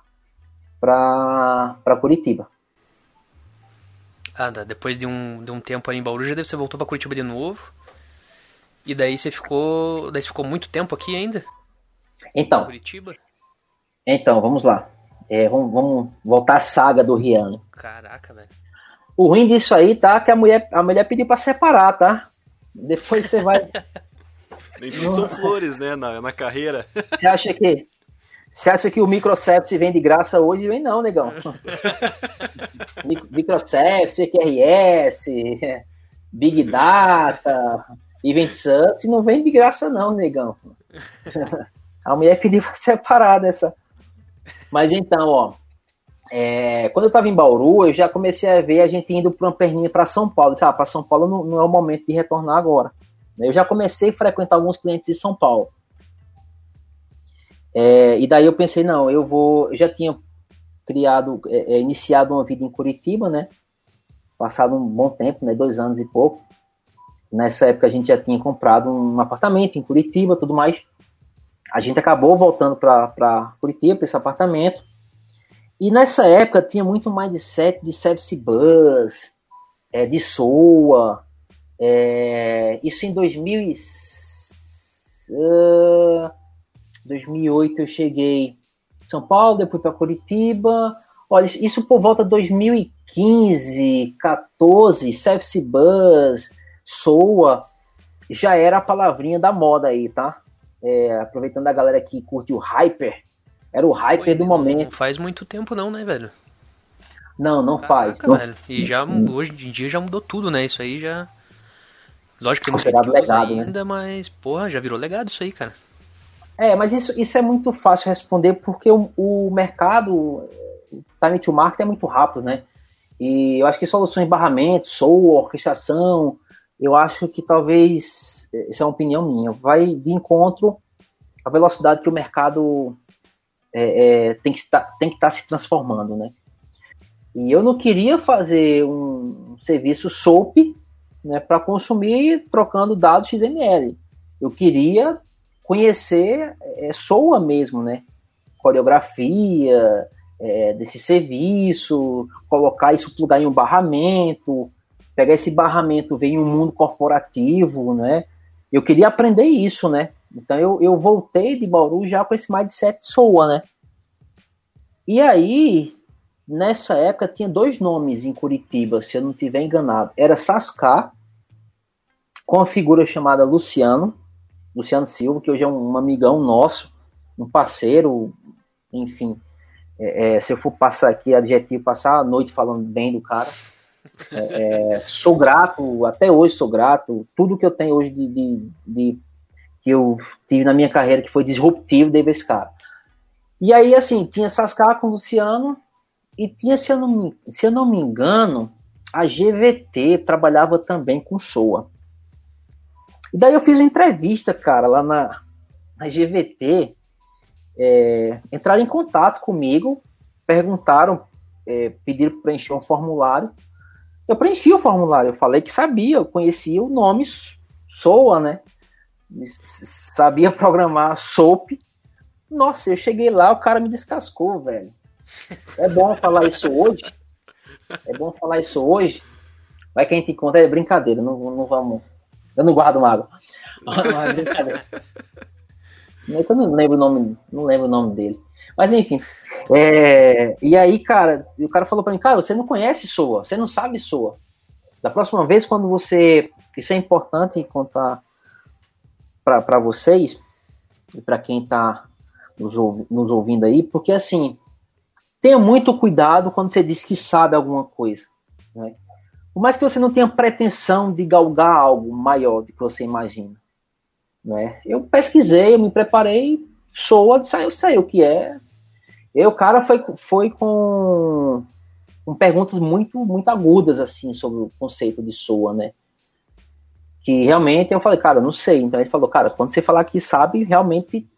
para Curitiba. Ah, depois de um, de um tempo ali em Bauru, já deve você voltou para Curitiba de novo. E daí você ficou. Daí você ficou muito tempo aqui ainda? Então. Curitiba? Então, vamos lá. É, vamos, vamos, voltar à saga do Riano. Caraca, velho. O ruim disso aí, tá? Que a mulher, a mulher pediu pra separar, tá? Depois você vai. Tudo são flores, né? Na, na carreira. Você acha que. Você acha que o Microcept vem de graça hoje? Vem não, negão. Microcept, CQRS, Big Data, E vem de Santos e não vem de graça não, negão. A mulher pediu pra separar dessa. Mas então, ó. É, quando eu tava em Bauru, eu já comecei a ver a gente indo para uma perninha para São Paulo. Sabe, ah, para São Paulo não, não, é o momento de retornar agora. Eu já comecei a frequentar alguns clientes de São Paulo. É, e daí eu pensei, não, eu vou. Já tinha criado, é, é, iniciado uma vida em Curitiba, né? Passado um bom tempo, né? Dois anos e pouco. Nessa época a gente já tinha comprado um apartamento em Curitiba, tudo mais. A gente acabou voltando para Curitiba, para esse apartamento. E nessa época tinha muito mais de Service Bus, é, de SOA. É, isso em 2000 uh, 2008 eu cheguei em São Paulo, depois para Curitiba. Olha, isso por volta de 2015, 14, Service Bus, SOA, já era a palavrinha da moda aí, tá? É, aproveitando a galera que curte o Hyper, era o Hyper do momento. Não faz muito tempo não, né, velho? Não, não Caraca, faz. Velho. E já hoje em dia já mudou tudo, né? Isso aí já. Lógico que tem muito legado, né? ainda, né? mas, porra, já virou legado isso aí, cara. É, mas isso, isso é muito fácil responder porque o, o mercado, o time to market é muito rápido, né? E eu acho que soluções de barramento, soul, orquestração, eu acho que talvez, isso é uma opinião minha, vai de encontro à velocidade que o mercado é, é, tem que estar tem que estar se transformando, né? E eu não queria fazer um serviço SOAP né, para consumir trocando dados XML. Eu queria conhecer é, SOA mesmo, né? Coreografia é, desse serviço, colocar isso, plugar em um barramento, pegar esse barramento, ver em um mundo corporativo, né? Eu queria aprender isso, né? Então eu, eu voltei de Bauru já com esse mindset SOA, né? E aí, nessa época, tinha dois nomes em Curitiba, se eu não estiver enganado. Era Sascar, com uma figura chamada Luciano, Luciano Silva, que hoje é um, um amigão nosso, um parceiro, enfim. É, é, se eu for passar aqui adjetivo, passar a noite falando bem do cara. É, é sou grato, até hoje sou grato. Tudo que eu tenho hoje de, de, de que eu tive na minha carreira que foi disruptivo, devo esse cara. E aí, assim, tinha Sascar com o Luciano e tinha, se eu, não me, se eu não me engano, a GVT trabalhava também com SOA. E daí eu fiz uma entrevista, cara, lá na, na GVT. É, entraram em contato comigo, perguntaram, é, pediram para preencher um formulário. Eu preenchi o formulário, eu falei que sabia, eu conhecia o nome SOA, né? Sabia programar SOAP. Nossa, eu cheguei lá, o cara me descascou, velho. É bom falar isso hoje. É bom falar isso hoje. Vai que a gente encontra, é brincadeira, não, não vamos. Eu não guardo. Mas é brincadeira. Eu não lembro o nome, não lembro o nome dele. Mas enfim. É, e aí, cara, o cara falou para mim, cara, você não conhece SOA, você não sabe SOA. Da próxima vez, quando você. Isso é importante contar para vocês e para quem está nos, nos ouvindo aí, porque assim, tenha muito cuidado quando você diz que sabe alguma coisa. Né? Por mais que você não tenha pretensão de galgar algo maior do que você imagina. Né? Eu pesquisei, eu me preparei, soa, eu sei o que é. E o cara foi, foi com, com perguntas muito, muito agudas assim sobre o conceito de soa, né? Que realmente eu falei, cara, não sei. Então ele falou, cara, quando você falar que sabe, realmente.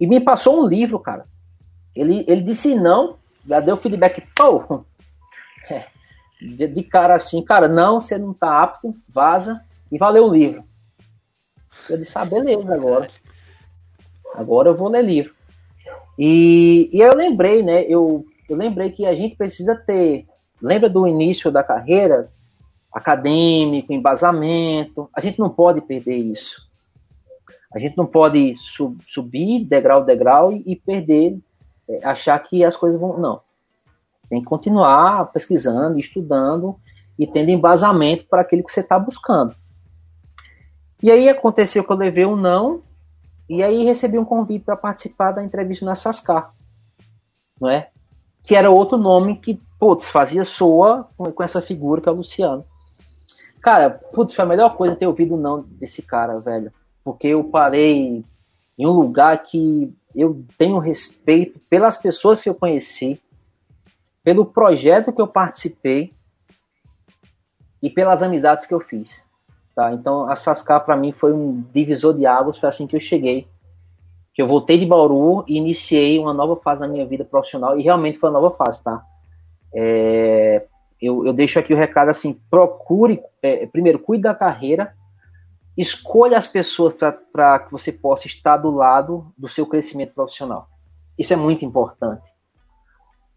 E me passou um livro, cara. Ele, ele disse não, já deu feedback, pô, é, de, cara assim, cara, não, você não tá apto, vaza e valeu o livro. Eu disse, ah, beleza, agora. Agora eu vou ler livro. E, e eu lembrei, né? Eu, eu lembrei que a gente precisa ter. Lembra do início da carreira? Acadêmico, embasamento. A gente não pode perder isso. A gente não pode sub, subir degrau degrau e, e perder, é, achar que as coisas vão. Não. Tem que continuar pesquisando, estudando e tendo embasamento para aquilo que você está buscando. E aí aconteceu que eu levei um não, e aí recebi um convite para participar da entrevista na Sascar, não é? Que era outro nome que, putz, fazia soa com, com essa figura que é o Luciano. Cara, putz, foi a melhor coisa ter ouvido não desse cara, velho. Porque eu parei em um lugar que eu tenho respeito pelas pessoas que eu conheci, pelo projeto que eu participei e pelas amizades que eu fiz. Tá? Então, a Sascar para mim foi um divisor de águas, foi assim que eu cheguei. Que eu voltei de Bauru e iniciei uma nova fase na minha vida profissional e realmente foi uma nova fase, tá? É, eu, eu, deixo aqui o recado assim: procure, é, primeiro, cuide da carreira, escolha as pessoas para que você possa estar do lado do seu crescimento profissional. Isso é muito importante.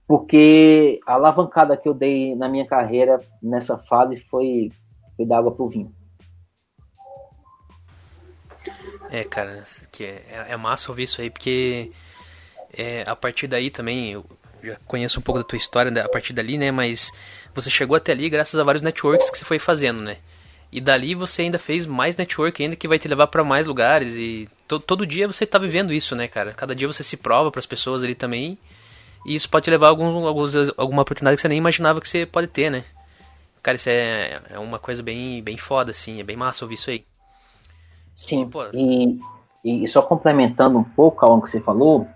Porque a alavancada que eu dei na minha carreira nessa fase foi, foi da água para o vinho. É, cara, que é, é massa ouvir isso aí, porque é, a partir daí também, eu já conheço um pouco da tua história a partir dali, né? Mas você chegou até ali graças a vários networks que você foi fazendo, né? E dali você ainda fez mais network ainda que vai te levar para mais lugares e to todo dia você tá vivendo isso, né, cara? Cada dia você se prova para as pessoas ali também e isso pode te levar a algum, alguns, alguma oportunidade que você nem imaginava que você pode ter, né? Cara, isso é, é uma coisa bem, bem foda, assim, é bem massa ouvir isso aí. Sim, e, e, só complementando um pouco ao que você falou,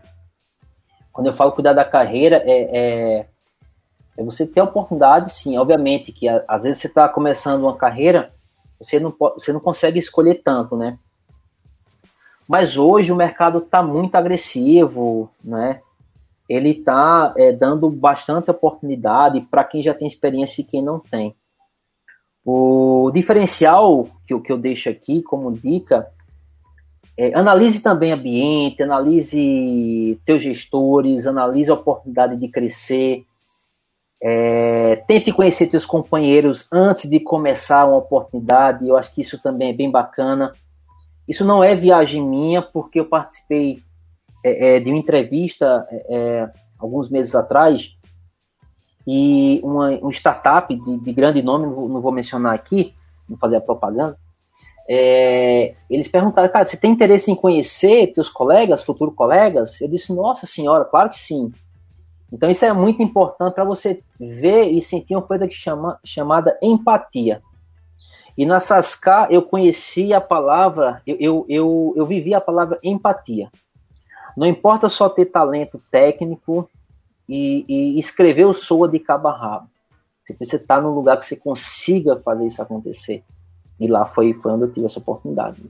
quando eu falo cuidar da carreira, é, é, é você ter a oportunidade, sim, obviamente, que às vezes você está começando uma carreira, você não, você não consegue escolher tanto, né? Mas hoje o mercado está muito agressivo, né? Ele está é, dando bastante oportunidade para quem já tem experiência e quem não tem. O diferencial que que eu deixo aqui como dica é, analise também ambiente, analise teus gestores, analise a oportunidade de crescer. É, tente conhecer teus companheiros antes de começar uma oportunidade. Eu acho que isso também é bem bacana. Isso não é viagem minha, porque eu participei é, é de uma entrevista é, é, alguns meses atrás e uma, um startup de, de grande nome, não vou, mencionar aqui, não fazer a propaganda, é, eles perguntaram, cara, você tem interesse em conhecer teus colegas, futuros colegas? Eu disse, nossa senhora, claro que sim. Então isso é muito importante para você ver e sentir uma coisa que chama chamada empatia. E na Sascar eu conheci a palavra, eu, eu, eu, eu vivi a palavra empatia. Não importa só ter talento técnico, e, e escrever o soa de cabo a rabo. Você precisa estar num lugar que você consiga fazer isso acontecer. E lá foi, foi onde eu tive essa oportunidade.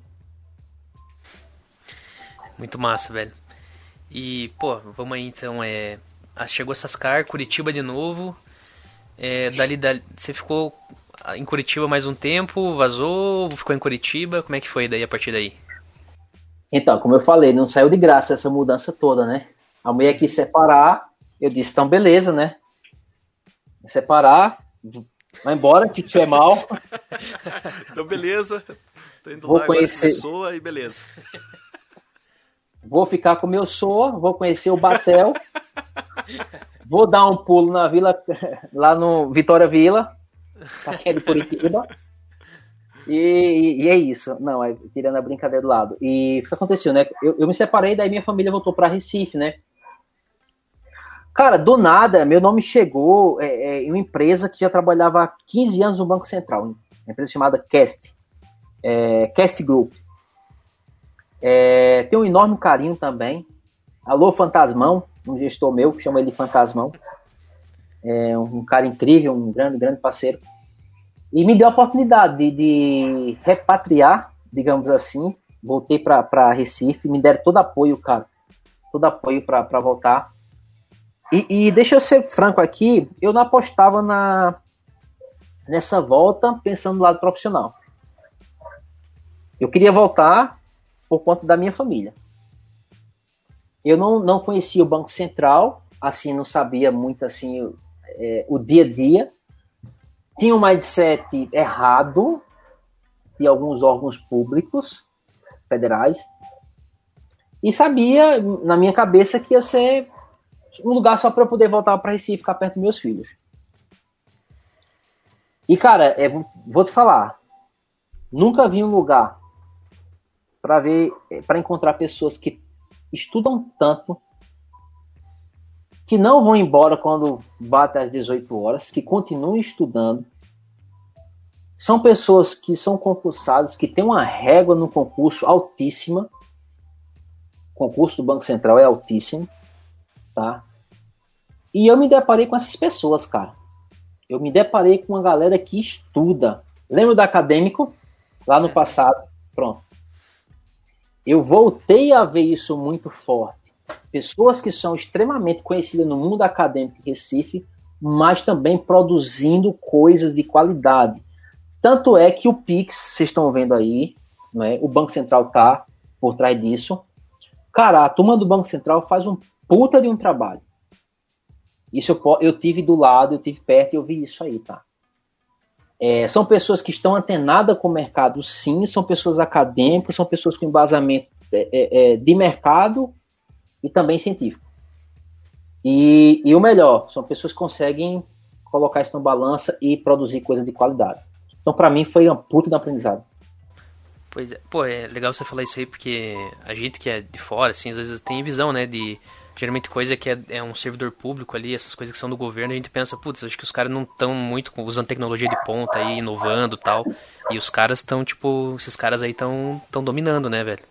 Muito massa, velho. E, pô, vamos aí então. É, ah, chegou Sascar, Curitiba de novo. É, dali, dali, você ficou em Curitiba mais um tempo, vazou, ficou em Curitiba, como é que foi daí a partir daí? Então, como eu falei, não saiu de graça essa mudança toda, né? A mulher quis separar, eu disse, então beleza, né? Separar, vai embora, que tu é mal. então beleza, tô indo vou lá conhecer... pessoa e beleza. Vou ficar com o meu soa, vou conhecer o Batel, vou dar um pulo na vila, lá no Vitória Vila, que é de Curitiba. E, e, é isso. Não, é, tirando a brincadeira do lado. E o que aconteceu, né? Eu, eu me separei, daí minha família voltou para Recife, né? Cara, do nada, meu nome chegou é, é, em uma empresa que já trabalhava há 15 anos no Banco Central, uma empresa chamada Cast, é, Cast Group. É, tem um enorme carinho também. Alô, Fantasmão, um gestor meu, que chama ele Fantasmão. É um cara incrível, um grande, grande parceiro. E me deu a oportunidade de, de repatriar, digamos assim. Voltei para Recife, me deram todo apoio, cara. Todo apoio para voltar e, e, deixa eu ser franco aqui, eu não apostava na nessa volta pensando no lado profissional. Eu queria voltar por conta da minha família. Eu não, não conhecia o Banco Central, assim, não sabia muito assim é, o dia a dia. Tinha um mindset errado de alguns órgãos públicos federais. E sabia na minha cabeça que ia ser um lugar só para eu poder voltar para Recife ficar perto dos meus filhos. E cara, é, vou te falar, nunca vi um lugar para ver, é, para encontrar pessoas que estudam tanto, que não vão embora quando bate às 18 horas, que continuam estudando, são pessoas que são concursadas, que têm uma régua no concurso altíssima. O concurso do Banco Central é altíssimo, tá? E eu me deparei com essas pessoas, cara. Eu me deparei com uma galera que estuda. Lembra do acadêmico? Lá no passado. Pronto. Eu voltei a ver isso muito forte. Pessoas que são extremamente conhecidas no mundo acadêmico em Recife, mas também produzindo coisas de qualidade. Tanto é que o Pix, vocês estão vendo aí, né, o Banco Central tá por trás disso. Cara, a turma do Banco Central faz um puta de um trabalho. Isso eu, eu tive do lado, eu tive perto e eu vi isso aí, tá? É, são pessoas que estão antenadas com o mercado, sim, são pessoas acadêmicas, são pessoas com embasamento é, é, é de mercado e também científico. E, e o melhor, são pessoas que conseguem colocar isso na balança e produzir coisas de qualidade. Então, para mim, foi uma puta de aprendizado. Pois é, pô, é legal você falar isso aí, porque a gente que é de fora, assim, às vezes tem visão, né, de geralmente coisa que é, é, um servidor público ali, essas coisas que são do governo, a gente pensa, putz, acho que os caras não estão muito usando tecnologia de ponta aí, inovando tal. E os caras estão, tipo, esses caras aí estão tão dominando, né, velho?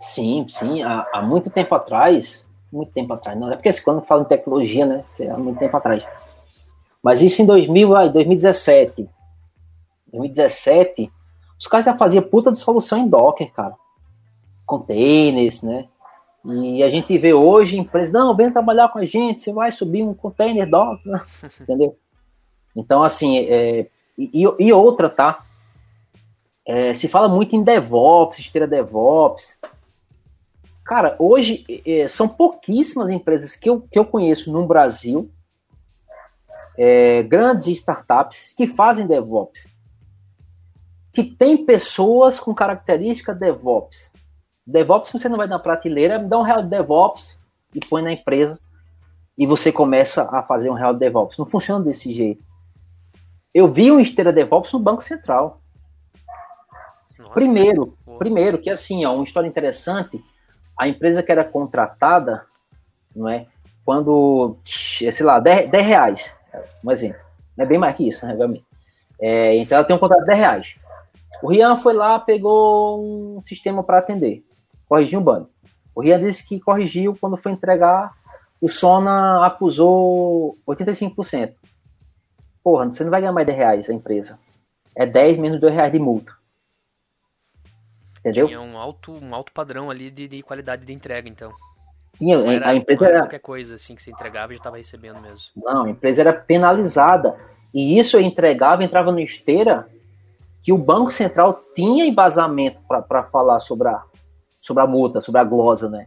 Sim, sim. Há, há, muito tempo atrás, muito tempo atrás, não é porque quando fala em tecnologia, né, há muito tempo atrás. Mas isso em 2000, 2017. 2017, os caras já faziam puta de solução em Docker, cara. Containers, né? E a gente vê hoje empresas, não, vem trabalhar com a gente, você vai subir um container Docker, entendeu? Então, assim, é, e, e, outra, tá? É, se fala muito em DevOps, esteira DevOps. Cara, hoje é, são pouquíssimas empresas que eu, que eu conheço no Brasil, é, grandes startups, que fazem DevOps. Que tem pessoas com característica DevOps. DevOps você não vai na prateleira, dá um real de DevOps e põe na empresa e você começa a fazer um real de DevOps. Não funciona desse jeito. Eu vi um esteira DevOps no Banco Central. Nossa, primeiro, primeiro que assim, ó, uma história interessante, a empresa que era contratada, não é? Quando, sei lá, 10, 10 reais, um exemplo. É bem mais que isso, né, realmente. É, então ela tem um contrato de 10 reais. O Rian foi lá, pegou um sistema para atender corrigiu o bug. O Rian disse que corrigiu quando foi entregar, o Sona acusou 85%. Porra, você não vai ganhar mais 10 reais a empresa. É 10 menos 2 reais de multa. Entendeu? Tinha um alto, um alto padrão ali de, de qualidade de entrega, então. Tinha, era, a empresa era, qualquer coisa assim que você entregava e já estava recebendo mesmo. Não, a empresa era penalizada. E isso eu entregava, entrava no esteira que o Banco Central tinha embasamento para falar sobre a, sobre a multa, sobre a glosa, né?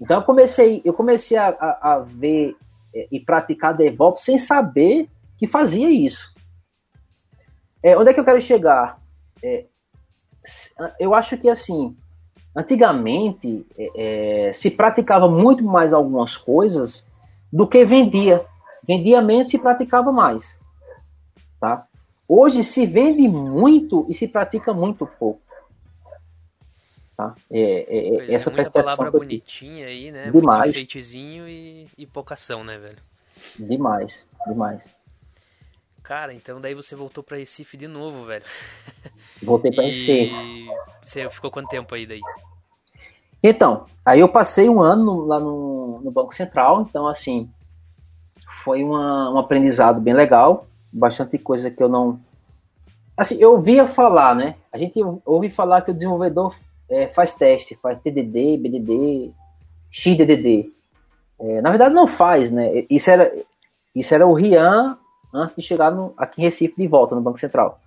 Então eu comecei, eu comecei a, a, a ver é, e praticar DevOps sem saber que fazia isso. É, onde é que eu quero chegar? É, eu acho que assim, antigamente é, é, se praticava muito mais algumas coisas do que vendia. Vendia menos se praticava mais. Tá? Hoje se vende muito e se pratica muito pouco. Tá? É, é, é essa muita palavra bonitinha aí, né? Demais. Muito enfeitezinho e, e pouca ação, né, velho? Demais, demais. Cara, então daí você voltou para Recife de novo, velho. Voltei para Recife. Você ficou quanto tempo aí daí? Então, aí eu passei um ano lá no, no Banco Central, então assim, foi uma, um aprendizado bem legal, bastante coisa que eu não... Assim, eu ouvia falar, né? A gente ouve falar que o desenvolvedor é, faz teste, faz TDD, BDD, XDDD. É, na verdade não faz, né? Isso era, isso era o Rian antes de chegar no, aqui em Recife de volta no Banco Central.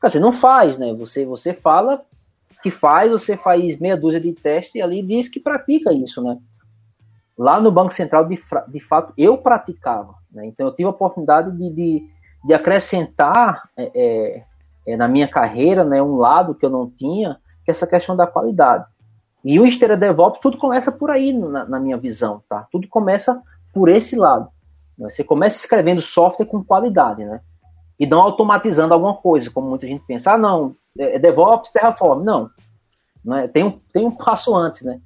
Quer dizer, não faz, né? Você, você fala que faz, você faz meia dúzia de testes e ali diz que pratica isso, né? Lá no Banco Central, de, de fato, eu praticava. Né? Então eu tive a oportunidade de, de, de acrescentar é, é, é na minha carreira né, um lado que eu não tinha, essa questão da qualidade. E o Esteira DevOps, tudo começa por aí, na, na, minha visão, tá? Tudo começa por esse lado. Você começa escrevendo software com qualidade, né? E não automatizando alguma coisa, como muita gente pensa. Ah, não, é, é DevOps, Terraform. Não. não é, tem, um, tem um passo antes, né?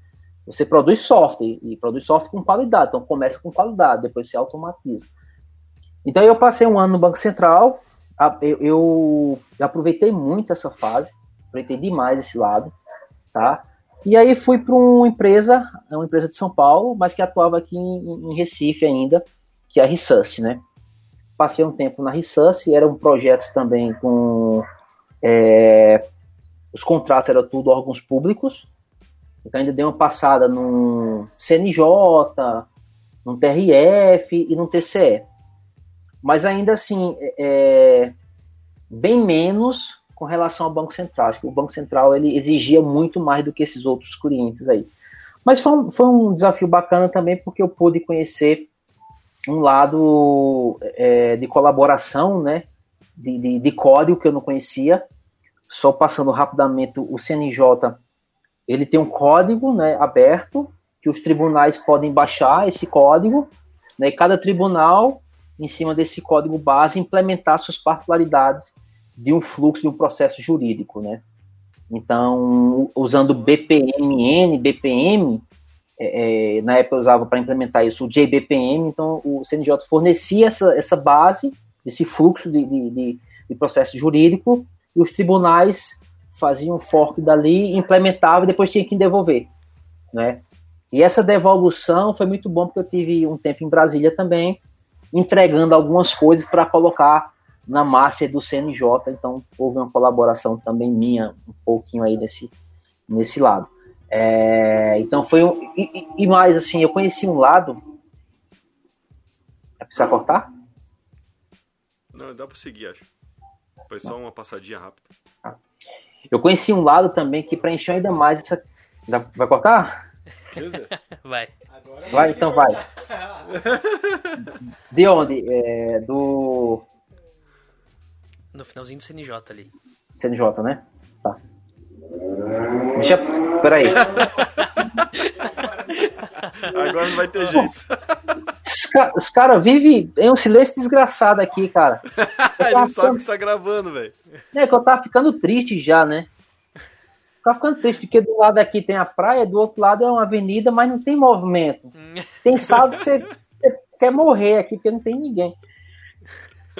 Você produz software e produz software com qualidade. Então começa com qualidade, depois você automatiza. Então eu passei um ano no Banco Central, eu, eu, aproveitei muito essa fase, aproveitei demais esse lado, tá? E aí fui para uma empresa, uma empresa de São Paulo, mas que atuava aqui em, em Recife ainda, que é a Rissus, né? Passei um tempo na Rissus, era um projeto também com é, os contratos eram tudo órgãos públicos, então ainda dei uma passada no CNJ, no TRF e no TCE. Mas ainda assim, é, é, bem menos com relação ao Banco Central. Acho que o Banco Central ele exigia muito mais do que esses outros clientes aí. Mas foi um, foi um desafio bacana também porque eu pude conhecer um lado é, de colaboração, né, de, de, de, código que eu não conhecia. Só passando rapidamente, o CNJ ele tem um código né, aberto que os tribunais podem baixar esse código, né, e cada tribunal, em cima desse código base, implementar suas particularidades de um fluxo de um processo jurídico, né? Então, usando BPMN, BPM, é, é, na época eu usava para implementar isso o JBPM, então o CNJ fornecia essa, essa base, esse fluxo de, de, de, de processo jurídico, e os tribunais faziam fork dali, implementavam e depois tinha que devolver, né? E essa devolução foi muito bom porque eu tive um tempo em Brasília também, entregando algumas coisas para colocar na massa do CNJ, então houve uma colaboração também minha um pouquinho aí nesse, nesse lado. É, então foi um. E, e, mais assim, eu conheci um lado. É precisa cortar? Não, dá para seguir, acho. Foi só uma passadinha rápida. Eu conheci um lado também que preencheu ainda mais essa. Vai cortar? Vai. Vai, então vai. De onde? É, do. No finalzinho do CNJ ali. CNJ, né? Tá. Deixa. Peraí. Agora não vai ter jeito. Os, ca os caras vivem em um silêncio desgraçado aqui, cara. Ele sabe que está gravando, velho. É que eu tava ficando triste já, né? Tava ficando triste, porque do lado aqui tem a praia, do outro lado é uma avenida, mas não tem movimento. Tem sábado que você, você quer morrer aqui, porque não tem ninguém.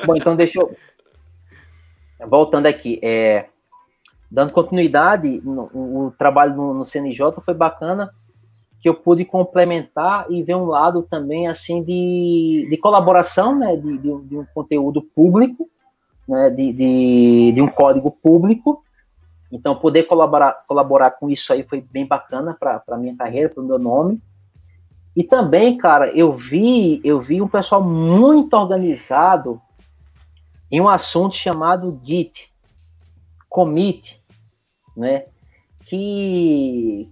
Bom, então deixa eu. Voltando aqui, é, dando continuidade, no, o trabalho no, no CNJ foi bacana, que eu pude complementar e ver um lado também assim de, de colaboração, né, de, de, de um conteúdo público, né, de, de, de, um código público. Então, poder colaborar, colaborar com isso aí foi bem bacana para a minha carreira, para o meu nome. E também, cara, eu vi, eu vi um pessoal muito organizado em um assunto chamado Git, commit, né? Que,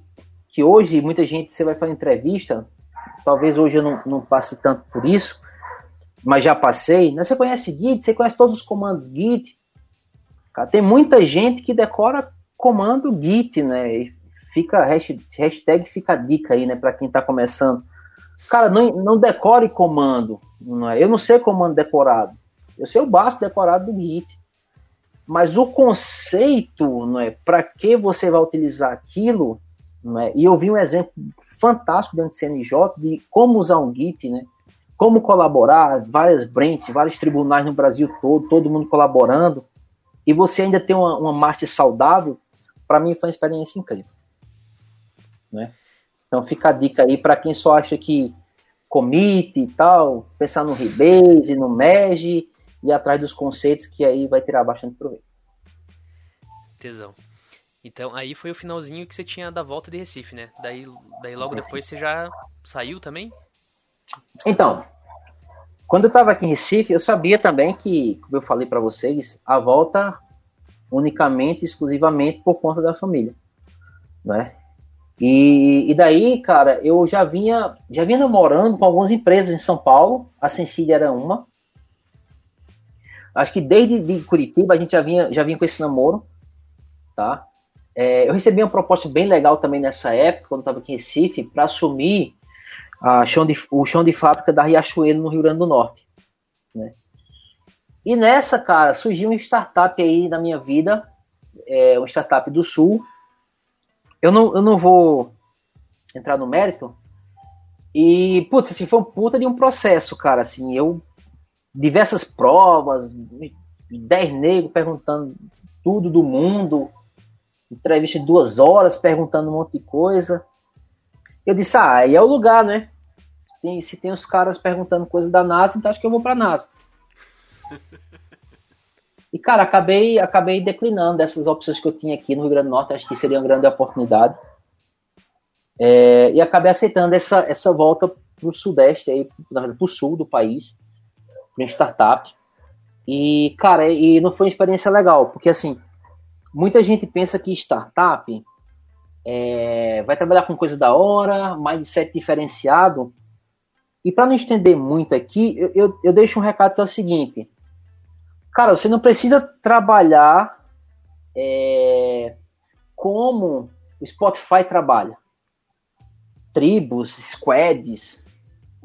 que hoje muita gente, você vai fazer entrevista, talvez hoje eu não, não passe tanto por isso, mas já passei. Né? Você conhece Git, você conhece todos os comandos Git. Cara, tem muita gente que decora comando Git, né? Fica hashtag fica dica aí, né, para quem está começando. Cara, não, não decore comando. Não é? Eu não sei comando decorado. Eu sei o básico decorado do Git. Mas o conceito, não é, para que você vai utilizar aquilo, não é? E eu vi um exemplo fantástico dentro do CNJ de como usar um Git, né? Como colaborar, várias branches, vários tribunais no Brasil todo, todo mundo colaborando, e você ainda tem uma, uma marcha saudável, para mim foi uma experiência incrível. Né? Então fica a dica aí para quem só acha que commit e tal, pensar no Rebase, no Mesh, e atrás dos conceitos que aí vai tirar bastante proveito. Tesão. Então aí foi o finalzinho que você tinha da volta de Recife, né? Daí, daí logo depois você já saiu também? Então, quando eu estava aqui em Recife, eu sabia também que, como eu falei para vocês, a volta unicamente, exclusivamente por conta da família, né? E, e daí, cara, eu já vinha, já vinha namorando com algumas empresas em São Paulo, a Sensília era uma, Acho que desde de Curitiba a gente já vinha, já vinha com esse namoro, tá? É, eu recebi uma proposta bem legal também nessa época, quando estava aqui em Recife, para assumir a chão de, o chão de fábrica da Riachuelo, no Rio Grande do Norte. Né? E nessa, cara, surgiu uma startup aí na minha vida, é, uma startup do Sul. Eu não, eu não vou entrar no mérito. E, putz, assim, foi um puta de um processo, cara. Assim, eu diversas provas, dez negros perguntando tudo do mundo, entrevista de duas horas perguntando um monte de coisa. Eu disse, ah, aí é o lugar, né? Tem, se tem os caras perguntando coisas da NASA, então acho que eu vou pra NASA. E, cara, acabei, acabei declinando dessas opções que eu tinha aqui no Rio Grande do Norte, acho que seria uma grande oportunidade. É, e acabei aceitando essa, essa volta para o Sudeste, aí, para o Sul do país, para startup. E, cara, e não foi uma experiência legal, porque, assim, muita gente pensa que startup é, vai trabalhar com coisa da hora, mindset diferenciado. E para não estender muito aqui, eu, eu, eu deixo um recado que é o seguinte Cara, você não precisa trabalhar é, como o Spotify trabalha. Tribos, squads.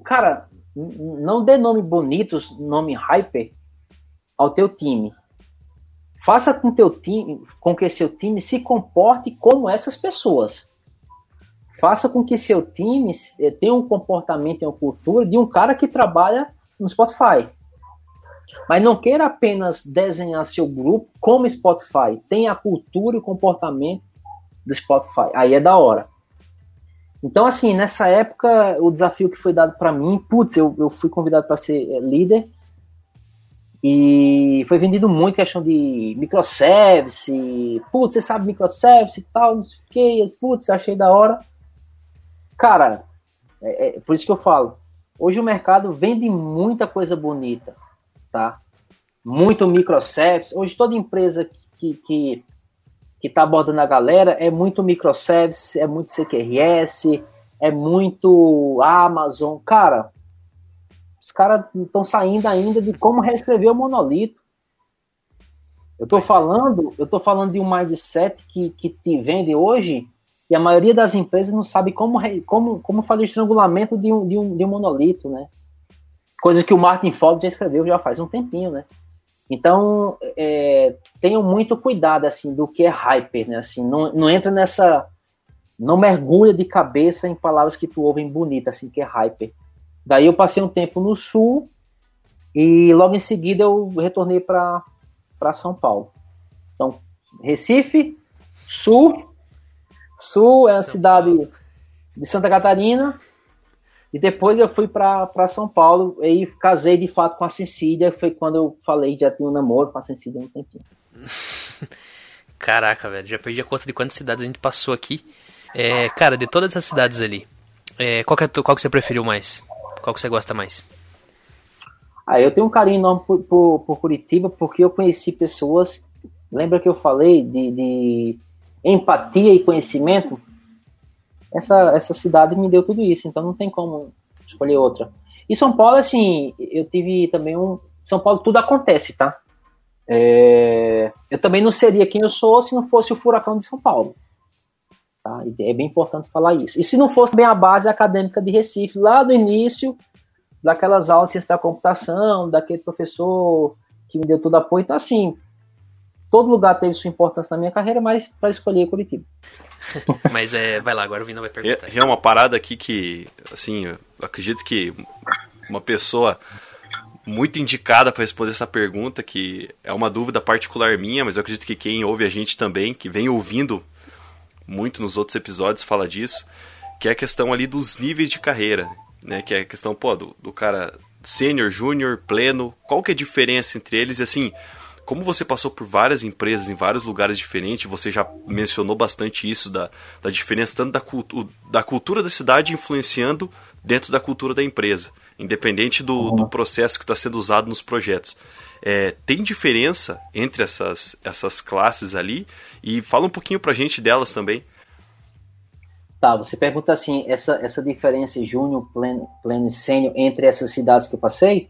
Cara, não dê nome bonitos, nome hyper ao teu time. Faça com teu time, com que seu time se comporte como essas pessoas. Faça com que seu time é, tenha um comportamento e uma cultura de um cara que trabalha no Spotify. Mas não queira apenas desenhar seu grupo como Spotify. Tenha a cultura e o comportamento do Spotify. Aí é da hora. Então, assim, nessa época, o desafio que foi dado para mim, putz, eu, eu fui convidado para ser é, líder e foi vendido muito questão de microservice, putz, você sabe microservice e tal, não sei o que, putz, achei da hora. Cara, é, é, por isso que eu falo, hoje o mercado vende muita coisa bonita, tá? Muito microservice. Hoje toda empresa que, que, que tá abordando a galera é muito microservice, é muito CQRS, é muito Amazon. Cara, os caras estão saindo ainda de como reescrever o monolito. Eu tô falando, eu tô falando de um mindset que, que te vende hoje e a maioria das empresas não sabe como, como, como fazer o estrangulamento de um, de um, de um monolito, né? Coisa que o Martin Forbes já escreveu já faz um tempinho, né? Então, é, tenham muito cuidado, assim, do que é hyper, né? Assim, não, não entra nessa... Não mergulha de cabeça em palavras que tu ouvem bonita, assim, que é hyper. Daí eu passei um tempo no Sul e logo em seguida eu retornei para São Paulo. Então, Recife, Sul, Sul é a cidade de Santa Catarina, e depois eu fui para São Paulo e casei de fato com a Cecília. Foi quando eu falei já tinha um namoro com a Cecília um tempinho. Caraca, velho, já perdi a conta de quantas cidades a gente passou aqui. É, cara, de todas essas cidades ali, é, qual, que é, qual que você preferiu mais? Qual que você gosta mais? Ah, eu tenho um carinho enorme por, por, por Curitiba porque eu conheci pessoas. Lembra que eu falei de, de empatia e conhecimento? Essa, essa cidade me deu tudo isso, então não tem como escolher outra. E São Paulo, assim, eu tive também um. São Paulo tudo acontece, tá? É, eu também não seria quem eu sou se não fosse o furacão de São Paulo. Tá? É bem importante falar isso. E se não fosse bem a base acadêmica de Recife, lá do início, daquelas aulas de ciência da computação, daquele professor que me deu todo apoio, então assim, todo lugar teve sua importância na minha carreira, mas para escolher Curitiba. Mas é, vai lá, agora o Vina vai perguntar. É, é uma parada aqui que, assim, eu acredito que uma pessoa muito indicada para responder essa pergunta, que é uma dúvida particular minha, mas eu acredito que quem ouve a gente também, que vem ouvindo muito nos outros episódios, fala disso, que é a questão ali dos níveis de carreira, né? Que é a questão, pô, do, do cara sênior, júnior, pleno, qual que é a diferença entre eles? E assim, como você passou por várias empresas em vários lugares diferentes, você já mencionou bastante isso da, da diferença tanto da, cultu da cultura da cidade influenciando dentro da cultura da empresa, independente do, do processo que está sendo usado nos projetos. É, tem diferença entre essas, essas classes ali? E fala um pouquinho pra gente delas também. Tá, você pergunta assim, essa, essa diferença júnior, pleno, pleno e sênior entre essas cidades que eu passei?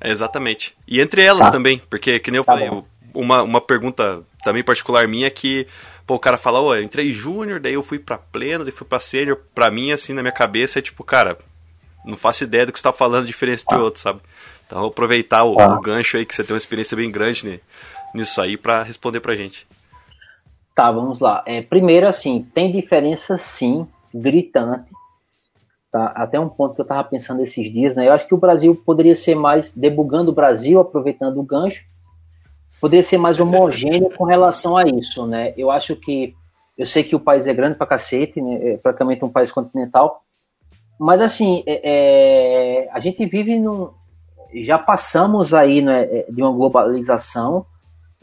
É, exatamente. E entre elas tá. também, porque, que nem eu tá falei, bom. uma, uma pergunta também particular minha é que, pô, o cara fala, ô, eu entrei júnior, daí eu fui pra pleno, daí fui pra sênior. Pra mim, assim, na minha cabeça, é tipo, cara, não faço ideia do que você tá falando, diferença entre ah. outros, sabe? Então, aproveitar o, ah. o, gancho aí, que você tem uma experiência bem grande nisso aí, para responder pra gente. Tá, vamos lá. É, primeiro, assim, tem diferença sim, gritante, Tá? Até um ponto que eu estava pensando esses dias, né? Eu acho que o Brasil poderia ser mais debugando o Brasil, aproveitando o gancho. poderia ser mais homogêneo com relação a isso, né? Eu acho que eu sei que o país é grande pra cacete, né? É praticamente um país continental, mas assim, é, é, a gente vive num, já passamos aí né, de uma globalização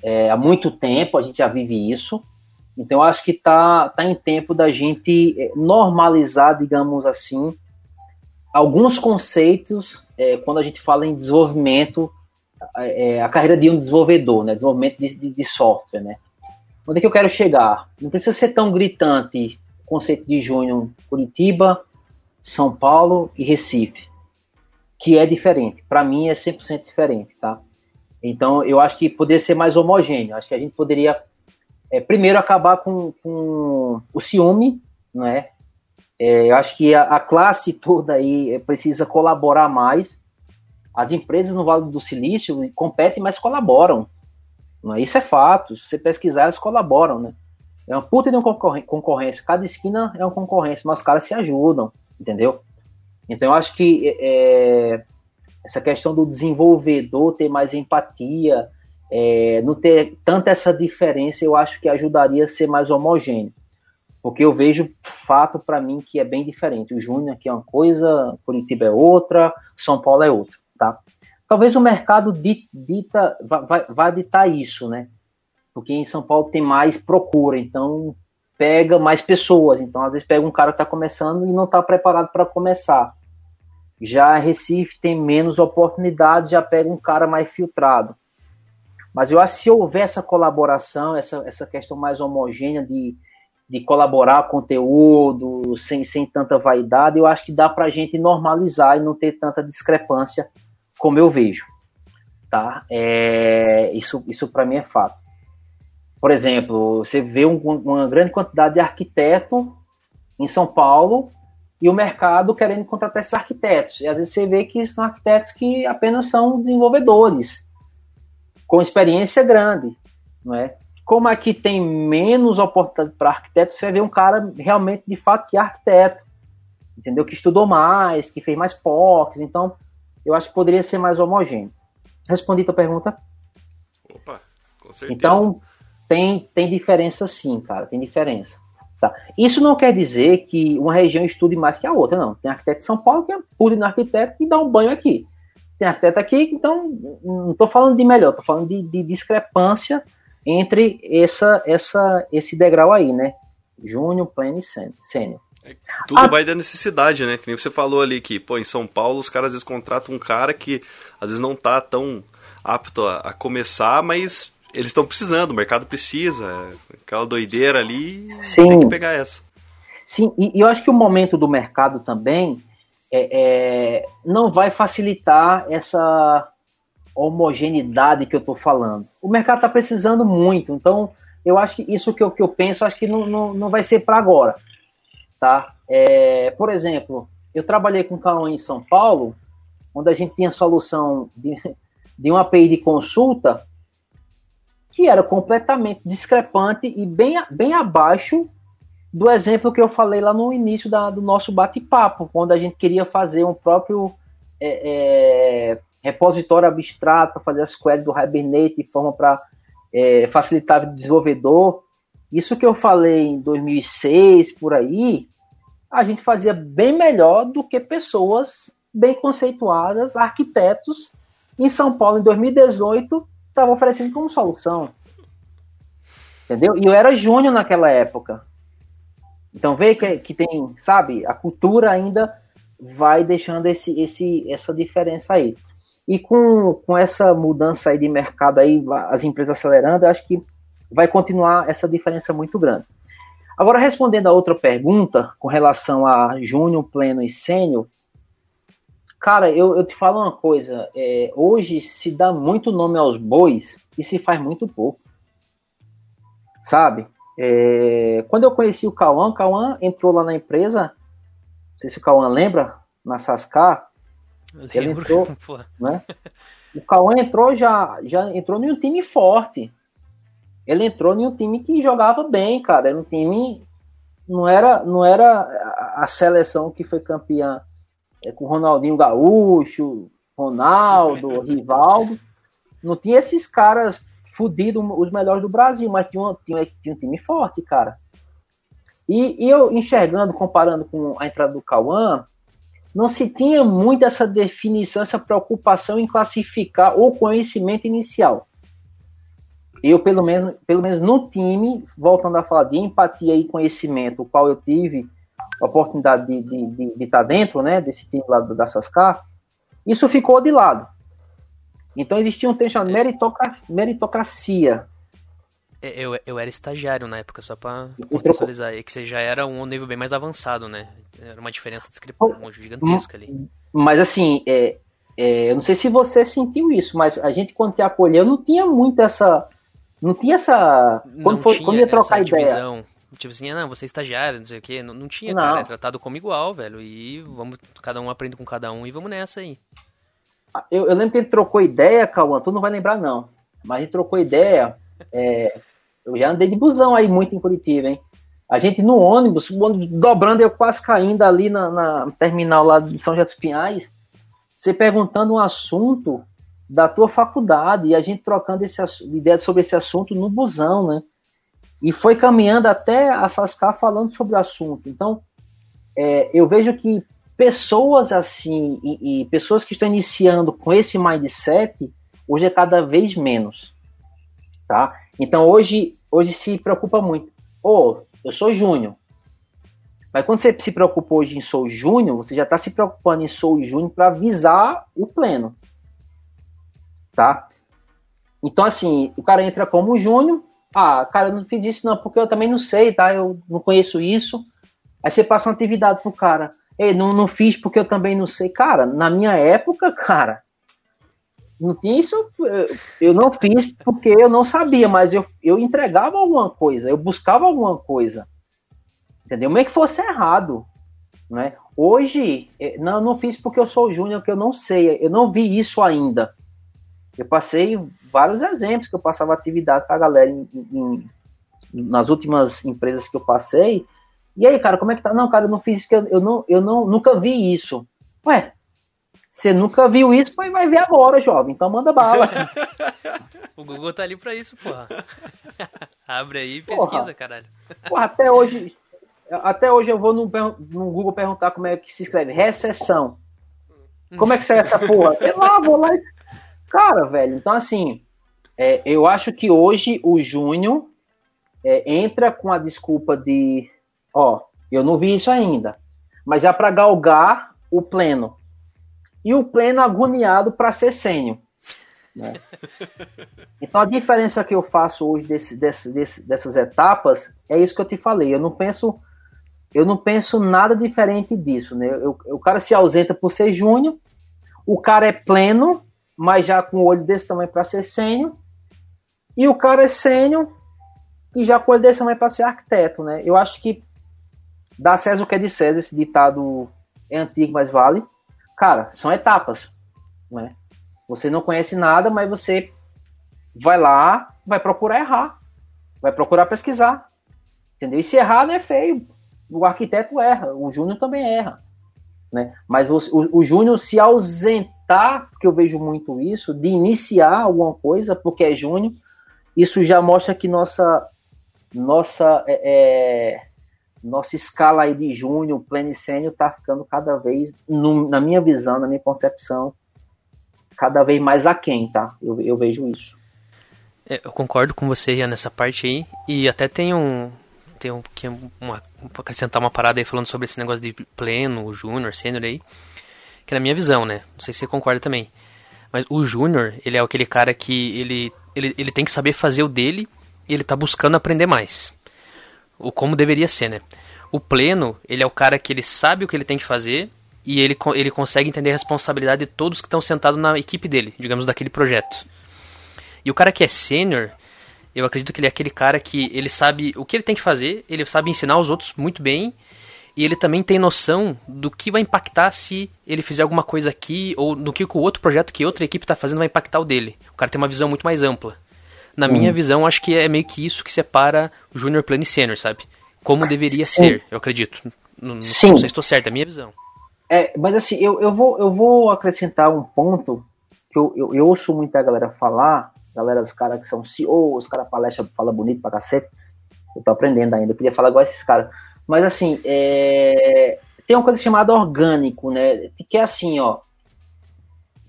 é, há muito tempo, a gente já vive isso. Então, acho que está tá em tempo da gente é, normalizar, digamos assim, alguns conceitos é, quando a gente fala em desenvolvimento, é, a carreira de um desenvolvedor, né, desenvolvimento de, de, de, software. Né. Onde é que eu quero chegar? Não precisa ser tão gritante o conceito de junho Curitiba, São Paulo e Recife, que é diferente. Para mim é 100% diferente, tá? Então, eu acho que poderia ser mais homogêneo. Acho que a gente poderia, é, primeiro, acabar com, com o ciúme, né? É, eu acho que a, a, classe toda aí é, precisa colaborar mais. As empresas no Vale do Silício competem, mas colaboram. Né? Isso é fato. Se você pesquisar, elas colaboram, né? É uma puta de uma concorrência. Cada esquina é uma concorrência, mas os caras se ajudam, entendeu? Então eu acho que é, essa questão do desenvolvedor ter mais empatia, é, não ter tanta essa diferença, eu acho que ajudaria a ser mais homogêneo. Porque eu vejo fato para mim que é bem diferente. O Júnior aqui é uma coisa, Curitiba é outra, São Paulo é outra, tá? Talvez o mercado dita, vai, vai ditar isso, né? Porque em São Paulo tem mais procura, então pega mais pessoas. Então, às vezes, pega um cara que está começando e não está preparado para começar. Já Recife tem menos oportunidades, já pega um cara mais filtrado. Mas eu acho que se houver essa colaboração, essa, essa questão mais homogênea de, de colaborar conteúdo, sem, sem tanta vaidade, eu acho que dá para a gente normalizar e não ter tanta discrepância como eu vejo. Tá? É, isso isso para mim é fato. Por exemplo, você vê um, uma grande quantidade de arquiteto em São Paulo e o mercado querendo contratar esses arquitetos. E às vezes você vê que são arquitetos que apenas são desenvolvedores, com experiência grande, não é? Como aqui tem menos oportunidade para arquiteto, você vai ver um cara realmente, de fato, que é arquiteto, entendeu? Que estudou mais, que fez mais POCs, então eu acho que poderia ser mais homogêneo. Respondi tua pergunta? Opa, com certeza. Então, tem, tem diferença sim, cara, tem diferença. Tá? Isso não quer dizer que uma região estude mais que a outra, não. Tem arquiteto de São Paulo que é puro no arquiteto e dá um banho aqui. Tem arquiteto aqui, então não estou falando de melhor, estou falando de, de, discrepância entre essa, essa, esse degrau aí, né? Júnior, pleno e sênior. É, tudo ah, vai da necessidade, né? Que nem você falou ali que, pô, em São Paulo os caras às vezes contratam um cara que às vezes não tá tão apto a, a começar, mas eles estão precisando, o mercado precisa. Aquela doideira ali, Sim. tem que pegar essa. Sim, e, e eu acho que o momento do mercado também é, é, não vai facilitar essa homogeneidade que eu estou falando. O mercado está precisando muito, então eu acho que isso que eu, que eu penso, acho que não, não, não vai ser para agora. Tá? É, por exemplo, eu trabalhei com Cauã em São Paulo, onde a gente tinha solução de, de uma API de consulta que era completamente discrepante e bem, bem abaixo do exemplo que eu falei lá no início da, do nosso bate-papo, quando a gente queria fazer um próprio é, é, repositório abstrato fazer as queries do Hibernate de forma para é, facilitar o desenvolvedor. Isso que eu falei em 2006, por aí, a gente fazia bem melhor do que pessoas bem conceituadas, arquitetos, em São Paulo em 2018 estava oferecendo como solução. Entendeu? E eu era júnior naquela época. Então vê que, que tem, sabe, a cultura ainda vai deixando esse, esse, essa diferença aí. E com, com essa mudança aí de mercado aí, as empresas acelerando, eu acho que vai continuar essa diferença muito grande. Agora, respondendo a outra pergunta, com relação a júnior, pleno e sênior, Cara, eu, eu te falo uma coisa. É, hoje se dá muito nome aos bois e se faz muito pouco. Sabe? É, quando eu conheci o Cauã, o Cauã entrou lá na empresa. Não sei se o Cauã lembra, na Sascar. Ele entrou, né? O Cauã entrou já, já entrou em um time forte. Ele entrou em um time que jogava bem, cara. Era um time. Não era, não era a seleção que foi campeã é, com Ronaldinho Gaúcho, Ronaldo, Rivaldo. Não tinha esses caras fudido os melhores do Brasil, mas tinha, um, tinha, tinha um time forte, cara. E, e, eu enxergando, comparando com a entrada do Cauã, não se tinha muito essa definição, essa preocupação em classificar o conhecimento inicial. Eu, pelo menos, pelo menos no time, voltando a falar de empatia e conhecimento, o qual eu tive a oportunidade de, de, de, de estar dentro né, desse time lá da Sascar, isso ficou de lado. Então existia um termo chamado meritocracia. É, eu, eu era estagiário na época, só pra contextualizar que você já era um nível bem mais avançado, né? Era uma diferença discrepante gigantesca ali. Mas assim, é, é, eu não sei se você sentiu isso, mas a gente quando te acolheu não tinha muito essa. Não tinha essa. Quando, não foi, tinha quando ia trocar essa ideia. divisão. Tipo assim, ah, não, você é estagiário, não sei o quê. Não, não tinha, Não. cara. É tratado como igual, velho. E vamos, cada um aprende com cada um e vamos nessa aí. Eu, eu lembro que a gente trocou ideia, Cauã, tu não vai lembrar não. Mas a gente trocou ideia. é, eu já andei de busão aí muito em Curitiba, hein? A gente no ônibus, o ônibus dobrando, eu quase caindo ali na, na terminal lá de São José dos Pinhais. Você perguntando um assunto da tua faculdade e a gente trocando esse, ideia sobre esse assunto no busão, né? E foi caminhando até a Sascar falando sobre o assunto. Então, é, eu vejo que pessoas assim e, e pessoas que estão iniciando com esse mindset hoje é cada vez menos, tá? Então hoje hoje se preocupa muito. Ô, eu sou júnior. Mas quando você se preocupa hoje em sou júnior, você já está se preocupando em sou júnior para visar o pleno, tá? Então assim, o cara entra como júnior, ah, cara, não fiz isso não, porque eu também não sei, tá? Eu não conheço isso. Aí você passa uma atividade pro cara. Ei, não, não fiz porque eu também não sei. Cara, na minha época, cara, não tinha isso. eu- não fiz porque eu não sabia, mas eu, eu entregava alguma coisa, eu buscava alguma coisa. Entendeu? Mesmo que fosse errado. Né? Hoje, eh, não, não fiz porque eu sou júnior, que eu não sei, eu não vi isso ainda. Eu passei vários exemplos que eu passava atividade pra galera em- em- nas últimas empresas que eu passei. E aí, cara, como é que tá? Não, cara, eu não fiz porque eu, eu não, eu não, nunca vi isso. Ué, você nunca viu isso, mas vai ver agora, jovem. Então manda bala. O Google tá ali pra isso, porra. Abre aí e Porra. pesquisa, caralho. Porra, até hoje, até hoje eu vou no, no Google perguntar como é que se escreve recessão. Como é que sai essa porra? Eu lá, vou lá. Cara, velho, então assim, é, eu acho que hoje o Júnior é, entra com a desculpa de, ó, eu não vi isso ainda, mas é para galgar o pleno. E o pleno agoniado para ser sênior. né? Então a diferença que eu faço hoje desse, desse, desse- dessas etapas é isso que eu te falei. Eu não penso, eu não penso nada diferente disso, né? Eu- o cara se ausenta por ser júnior, o cara é pleno, mas já com o olho desse tamanho para ser sênior, e o cara é sênior e já com o olho desse tamanho para ser arquiteto, né? Eu acho que dá César o que é de César, esse ditado é antigo, mas vale. Cara, são etapas, né? Você não conhece nada, mas você vai lá, vai procurar errar, vai procurar pesquisar, entendeu? E se errar não é feio, o arquiteto erra, o júnior também erra, né? Mas o, o, o júnior se ausentar, porque eu vejo muito isso, de iniciar alguma coisa porque é júnior, isso já mostra que nossa nossa é, é, nossa escala aí de júnior, pleno e sênior tá ficando cada vez, no- na minha visão, na minha concepção, cada vez mais aquém, tá? Eu, eu vejo isso. É, Eu concordo com você Ian, nessa parte aí. E até tem um. Tem um que uma, acrescentar uma parada aí falando sobre esse negócio de pleno, júnior, sênior aí. Que é na minha visão, né? Não sei se você concorda também. Mas o júnior, ele é aquele cara que ele, ele, ele tem que saber fazer o dele e ele tá buscando aprender mais. O como deveria ser, né? O pleno, ele é o cara que ele sabe o que ele tem que fazer e ele, ele consegue entender a responsabilidade de todos que estão sentados na equipe dele, digamos, daquele projeto. E o cara que é sênior, eu acredito que ele é aquele cara que ele sabe o que ele tem que fazer, ele sabe ensinar os outros muito bem, e ele também tem noção do que vai impactar se ele fizer alguma coisa aqui, ou no que o outro projeto que outra equipe está fazendo vai impactar o dele. O cara tem uma visão muito mais ampla. Na minha visão, acho que é meio que isso que separa o Júnior, Pleno e Sênior, sabe? Como deveria Sim. ser, eu acredito. Não, não Sim. não sei se estou certo, é a minha visão. É, mas assim, eu, eu, vou, eu vou acrescentar um ponto que eu, eu, eu ouço muita galera falar, galera, os caras que são CEO, os caras palestra, fala bonito pra cacete. Eu tô aprendendo ainda, eu queria falar igual esses caras. Mas assim, é... tem uma coisa chamada orgânico, né? Que é assim, ó.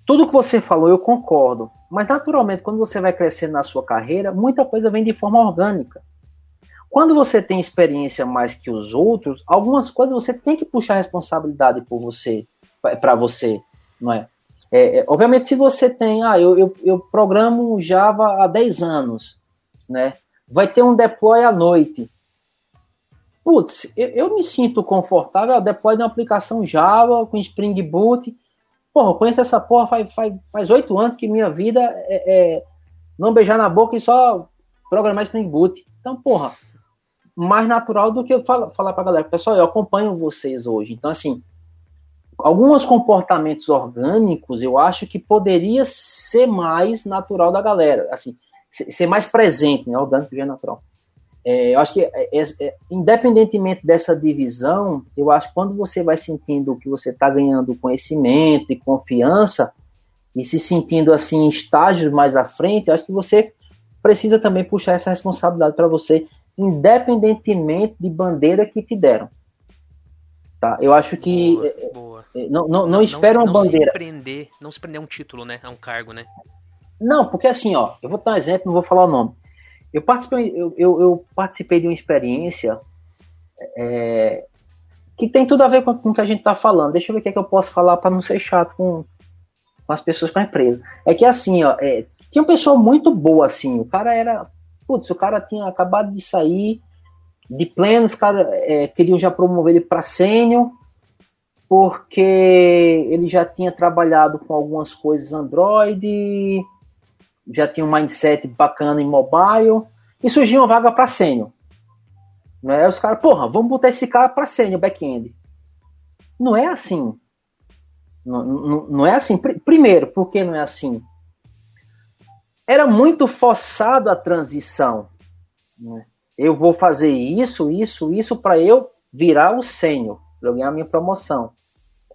Tudo que você falou, eu concordo. Mas naturalmente, quando você vai crescendo na sua carreira, muita coisa vem de forma orgânica. Quando você tem experiência mais que os outros, algumas coisas você tem que puxar responsabilidade por você, para você, não é? É, é? Obviamente, se você tem, ah, eu, eu, eu programo Java há 10 anos, né? Vai ter um deploy à noite. Putz, eu, eu me sinto confortável, ao deploy de uma aplicação Java com Spring Boot. Porra, eu conheço essa porra faz, 8 anos que minha vida é, é não beijar na boca e só programar Spring Boot. Então, porra, mais natural do que eu falar, falar pra galera, pessoal, eu acompanho vocês hoje. Então, assim, alguns comportamentos orgânicos eu acho que poderia ser mais natural da galera, assim, ser mais presente, né? Orgânico e natural. É, eu acho que, é, é, é, independentemente dessa divisão, eu acho que quando você vai sentindo que você está ganhando conhecimento e confiança, e se sentindo assim em estágios mais à frente, eu acho que você precisa também puxar essa responsabilidade para você independentemente de bandeira que te deram. Tá? Eu acho que boa, é, boa. É, não, não, não espera uma bandeira. Se prender, não se prender a um título, né? A um cargo, né? Não, porque assim, ó, eu vou dar um exemplo, não vou falar o nome. Eu participei, eu, eu, eu participei de uma experiência é, que tem tudo a ver com, com o que a gente está falando. Deixa eu ver o que, é que eu posso falar para não ser chato com, com as pessoas com a empresa. É que assim, ó, é, tinha uma pessoa muito boa, assim, o cara era Putz, o cara tinha acabado de sair de pleno, os caras é, queriam já promover ele para sênior, porque ele já tinha trabalhado com algumas coisas Android, já tinha um mindset bacana em mobile, e surgiu uma vaga para sênior. Né? Os caras, porra, vamos botar esse cara para sênior back-end. Não é assim. Não, não, não é assim. Primeiro, por que não é assim? era muito forçado a transição. Né? Eu vou fazer isso, isso, isso para eu virar o sênior, para ganhar minha promoção.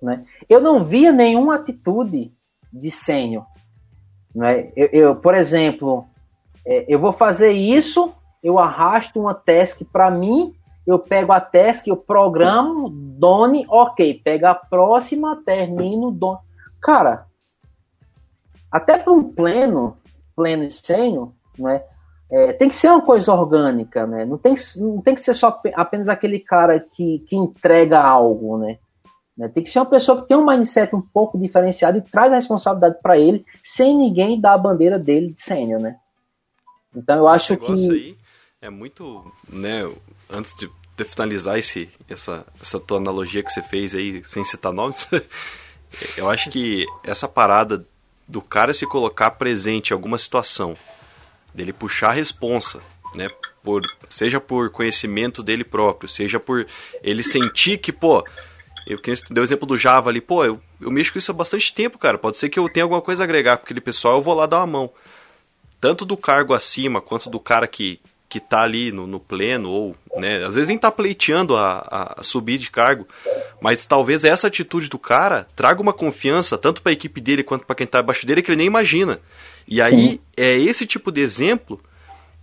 Né? Eu não via nenhuma atitude de sênior. Né? Eu, eu, por exemplo, é, eu vou fazer isso, eu arrasto uma task para mim, eu pego a task, eu programo, done, ok, pega a próxima, termino, done. Cara, até para um pleno, pleno e sênior, né? É, tem que ser uma coisa orgânica, né? Não tem, não tem que ser só apenas aquele cara que, que entrega algo, né? Né? Tem que ser uma pessoa que tem um mindset um pouco diferenciado e traz a responsabilidade para ele, sem ninguém dar a bandeira dele de sênior, né? Então eu acho esse que aí é muito, né? Antes de, de finalizar esse, essa, essa tua analogia que você fez aí, sem citar nomes, eu acho que essa parada do cara se colocar presente em alguma situação, dele puxar a responsa, né? Por, seja por conhecimento dele próprio, seja por ele sentir que, pô, eu que deu o exemplo do Java ali, pô, eu, eu mexo com isso há bastante tempo, cara. Pode ser que eu tenha alguma coisa a agregar com aquele pessoal, eu vou lá dar uma mão. Tanto do cargo acima quanto do cara que, que tá ali no, no pleno, ou, né, às vezes nem tá pleiteando a, a, subir de cargo, mas talvez essa atitude do cara traga uma confiança, tanto para a equipe dele quanto para quem tá abaixo dele, que ele nem imagina. E aí Sim. é esse tipo de exemplo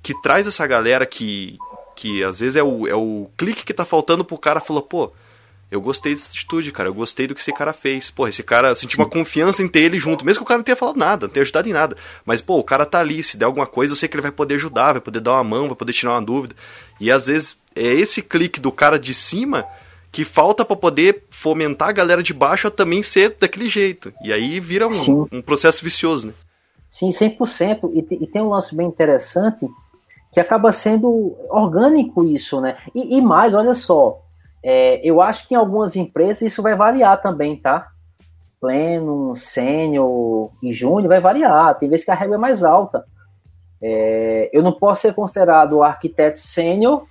que traz essa galera que, que às vezes é o, é o clique que tá faltando pro cara falar, pô, eu gostei dessa atitude, cara. Eu gostei do que esse cara fez. Pô, esse cara, eu senti uma confiança em ter ele junto. Mesmo que o cara não tenha falado nada, não tenha ajudado em nada. Mas, pô, o cara tá ali. Se der alguma coisa, eu sei que ele vai poder ajudar, vai poder dar uma mão, vai poder tirar uma dúvida. E às vezes é esse clique do cara de cima que falta para poder fomentar a galera de baixo a também ser daquele jeito. E aí vira um, um processo vicioso, né? Sim, 100%. E, e tem um lance bem interessante que acaba sendo orgânico isso, né? E, e mais, olha só é, eu acho que em algumas empresas isso vai variar também, tá? Pleno, sênior e júnior vai variar. Tem vezes que a regra é mais alta. É, eu não posso ser considerado arquiteto sênior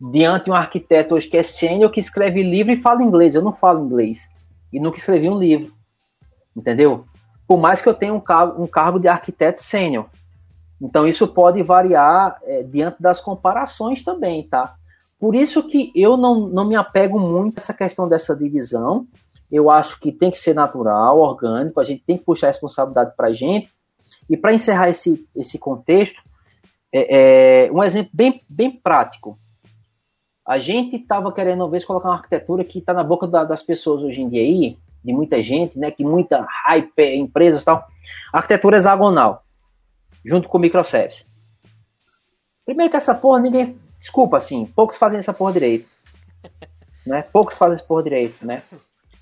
diante de um arquiteto hoje que é sênior que escreve livro e fala inglês. Eu não falo inglês. E nunca escrevi um livro. Entendeu? Por mais que eu tenha um cargo, um cargo de arquiteto sênior. Então isso pode variar é, diante das comparações também, tá? Por isso que eu não, não me apego muito a essa questão dessa divisão. Eu acho que tem que ser natural, orgânico, a gente tem que puxar a responsabilidade para a gente. E para encerrar esse, esse contexto, é, é, um exemplo bem, bem prático. A gente estava querendo, uma vez, colocar uma arquitetura que está na boca da, das pessoas hoje em dia aí, de muita gente, né? Que muita hype, empresas e tal. Arquitetura hexagonal, junto com microservice. Primeiro que essa porra ninguém. Desculpa, assim, poucos fazem essa porra direito. Né? Poucos fazem essa porra direito, né?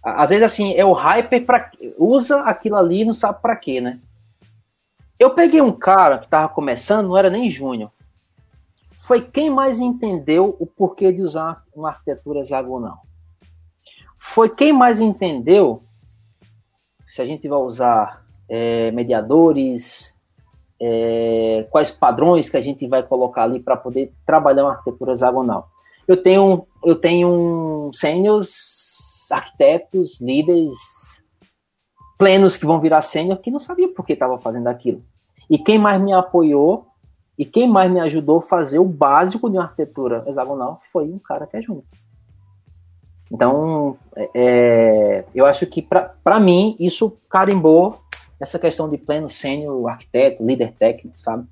Às vezes, assim, é o hyper para usa aquilo ali não sabe para quê, né? Eu peguei um cara que tava começando, não era nem júnior. Foi quem mais entendeu o porquê de usar uma arquitetura hexagonal. Foi quem mais entendeu se a gente vai usar é, mediadores, é, quais padrões que a gente vai colocar ali para poder trabalhar uma arquitetura hexagonal. Eu tenho, eu tenho sênios arquitetos, líderes plenos que vão virar sênior que não sabia por que estava fazendo aquilo. E quem mais me apoiou e quem mais me ajudou a fazer o básico de uma arquitetura hexagonal foi um cara que é junto. Então, é, é eu acho que para mim isso carimbou essa questão de pleno sênior, arquiteto, líder técnico, sabe?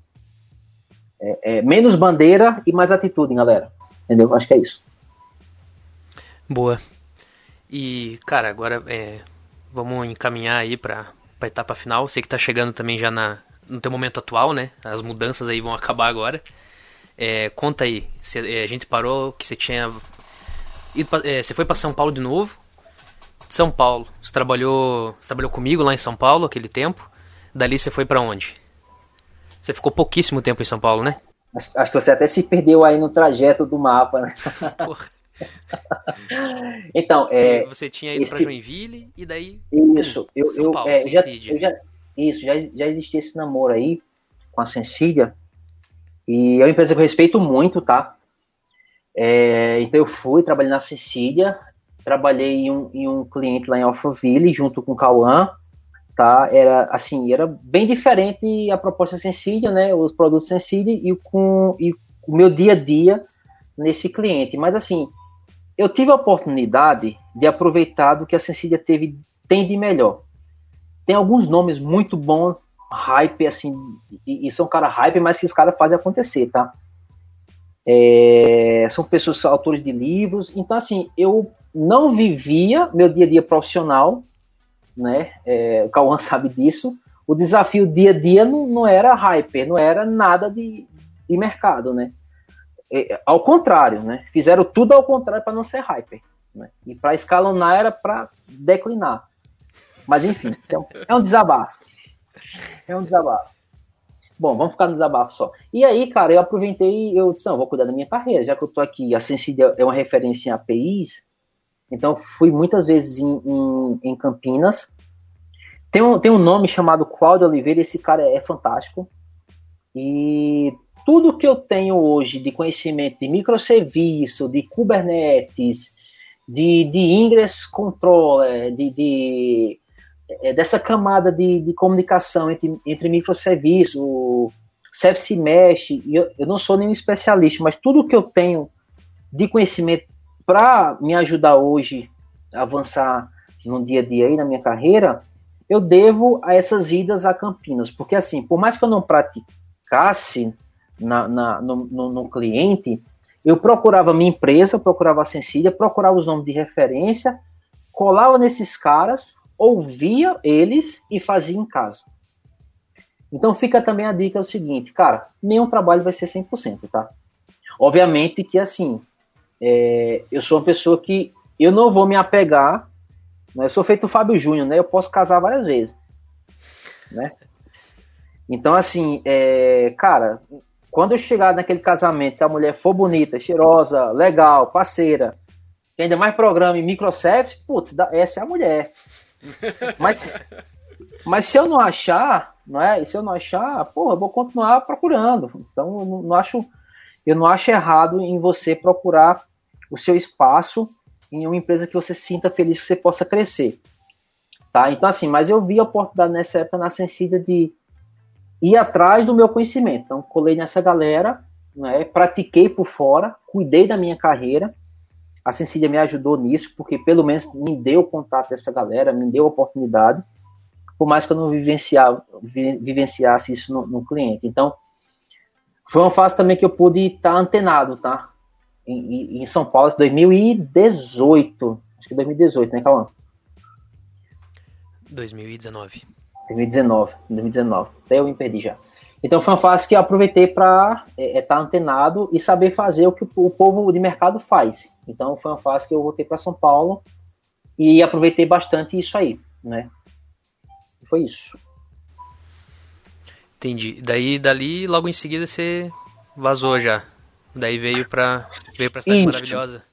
É, é, menos bandeira e mais atitude, galera. Entendeu? Acho que é isso. Boa. E, cara, agora é, vamos encaminhar aí para a etapa final. Sei que tá chegando também já na, no teu momento atual, né? As mudanças aí vão acabar agora. É, conta aí, cê, é, a gente parou que você tinha. É, você foi para São Paulo de novo. São Paulo, você trabalhou, você trabalhou comigo lá em São Paulo aquele tempo. Dali você foi para onde? Você ficou pouquíssimo tempo em São Paulo, né? Acho, acho, que você até se perdeu aí no trajeto do mapa, né? Porra. então, é, você tinha ido esse... para Joinville e daí isso, eu, São eu, Paulo, é, já, eu já, isso, já, já existia esse namoro aí com a Sensília e é uma empresa que eu respeito muito, tá? É, então eu fui, trabalhei na Sensília, trabalhei em um, em um cliente lá em Alphaville junto com o Cauã, tá? Era assim, era bem diferente a proposta Sensília, né? Os produtos Sensília e com e o meu dia a dia nesse cliente, mas assim eu tive a oportunidade de aproveitar do que a Sensília teve tem de melhor. Tem alguns nomes muito bons, hype, assim, e, e são cara hype, mas que os caras fazem acontecer, tá? É, são pessoas, autores de livros, então assim, eu não vivia meu dia a dia profissional, né? É, o Cauã sabe disso. O desafio dia a dia não, não era hyper, não era nada de, de mercado, né? É, ao contrário, né? Fizeram tudo ao contrário para não ser hyper. Né? E para escalonar era para declinar. Mas enfim, é um, é um desabafo. É um desabafo. Bom, vamos ficar no desabafo só. E aí, cara, eu aproveitei eu disse, não, vou cuidar da minha carreira, já que eu tô aqui, a Sensília é uma referência em APIs, então fui muitas vezes em, em, em Campinas. Tem um, tem um nome chamado Cláudio Oliveira, esse cara é, fantástico. E tudo que eu tenho hoje de conhecimento de microserviço, de Kubernetes, de, de Ingress Controller, de, de é, dessa camada de, de comunicação entre, entre microserviço, Service Mesh, eu, eu não sou nenhum especialista, mas tudo que eu tenho de conhecimento para me ajudar hoje a avançar no dia a dia aí na minha carreira, eu devo a essas idas a Campinas, porque assim, por mais que eu não praticasse na, na no, no, no, cliente, eu procurava minha empresa, procurava a Sensília, procurava os nomes de referência, colava nesses caras, ouvia eles e fazia em casa. Então fica também a dica é o seguinte, cara, nenhum trabalho vai ser 100%, tá? Obviamente que assim, é, eu sou uma pessoa que eu não vou me apegar, né? eu sou feito o Fábio Júnior, né? Eu posso casar várias vezes, né? Então assim, é, cara, quando eu chegar naquele casamento, a mulher for bonita, cheirosa, legal, parceira, que ainda mais programa em microservice, putz, essa é a mulher. Mas, mas se eu não achar, não é? E se eu não achar, porra, eu vou continuar procurando. Então, eu não, não acho, eu não acho errado em você procurar o seu espaço em uma empresa que você sinta feliz que você possa crescer. Tá? Então, assim, mas eu vi a oportunidade nessa época na Sensida de ir atrás do meu conhecimento. Então, colei nessa galera, né, pratiquei por fora, cuidei da minha carreira. A Cecília me ajudou nisso, porque pelo menos me deu contato dessa galera, me deu oportunidade. por mais que eu não vivenciasse isso no, no cliente. Então, foi uma fase também que eu pude estar antenado, tá? Em, em São Paulo, 2018. Acho que 2018, né, Cauã? 2019. 2019, 2019. Até eu me perdi já. Então foi uma fase que eu aproveitei para estar é, é, tá antenado e saber fazer o que o, o povo de mercado faz. Então foi uma fase que eu voltei para São Paulo e aproveitei bastante isso aí, né? Foi isso. Entendi. Daí dali logo em seguida você vazou já. Daí veio para veio para cidade isso. maravilhosa.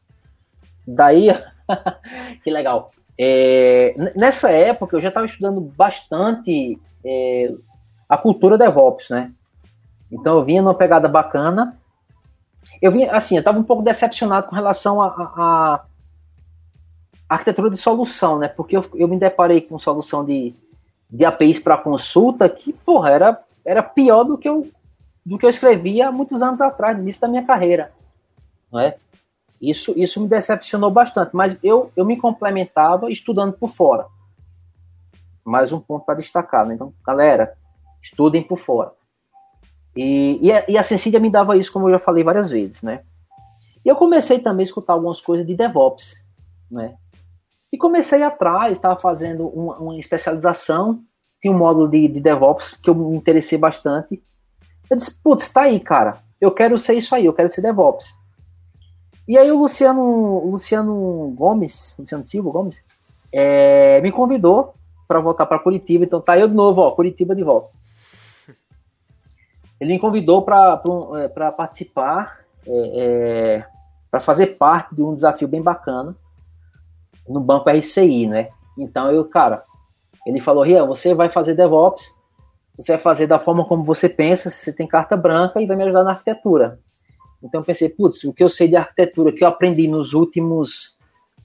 Daí que legal. É, nessa época eu já estava estudando bastante é, a cultura DevOps, né? Então eu vinha numa pegada bacana. Eu vinha, assim, eu estava um pouco decepcionado com relação a arquitetura de solução, né? Porque eu, eu me deparei com solução de, de APIs para consulta que, porra, era, era pior do que, eu, do que eu escrevia muitos anos atrás, no início da minha carreira. Não é? Isso, isso me decepcionou bastante, mas eu, eu me complementava estudando por fora. Mais um ponto para destacar. Né? Então, galera, estudem por fora. E, e, a, e a Cecília me dava isso, como eu já falei várias vezes, né? E eu comecei também a escutar algumas coisas de DevOps, né? E comecei atrás, estava fazendo uma, uma, especialização, tinha um módulo de, de, DevOps que eu me interessei bastante. Eu disse, putz, tá aí, cara, eu quero ser isso aí, eu quero ser DevOps. E aí o Luciano, Luciano Gomes, Luciano Silva Gomes, é, me convidou para voltar para Curitiba, então tá eu de novo, ó, Curitiba de volta. Ele me convidou para é, participar, é, é para fazer parte de um desafio bem bacana no banco RCI, né? Então eu, cara, ele falou, Rian, você vai fazer DevOps, você vai fazer da forma como você pensa, você tem carta branca e vai me ajudar na arquitetura. Então eu pensei, putz, o que eu sei de arquitetura, que eu aprendi nos últimos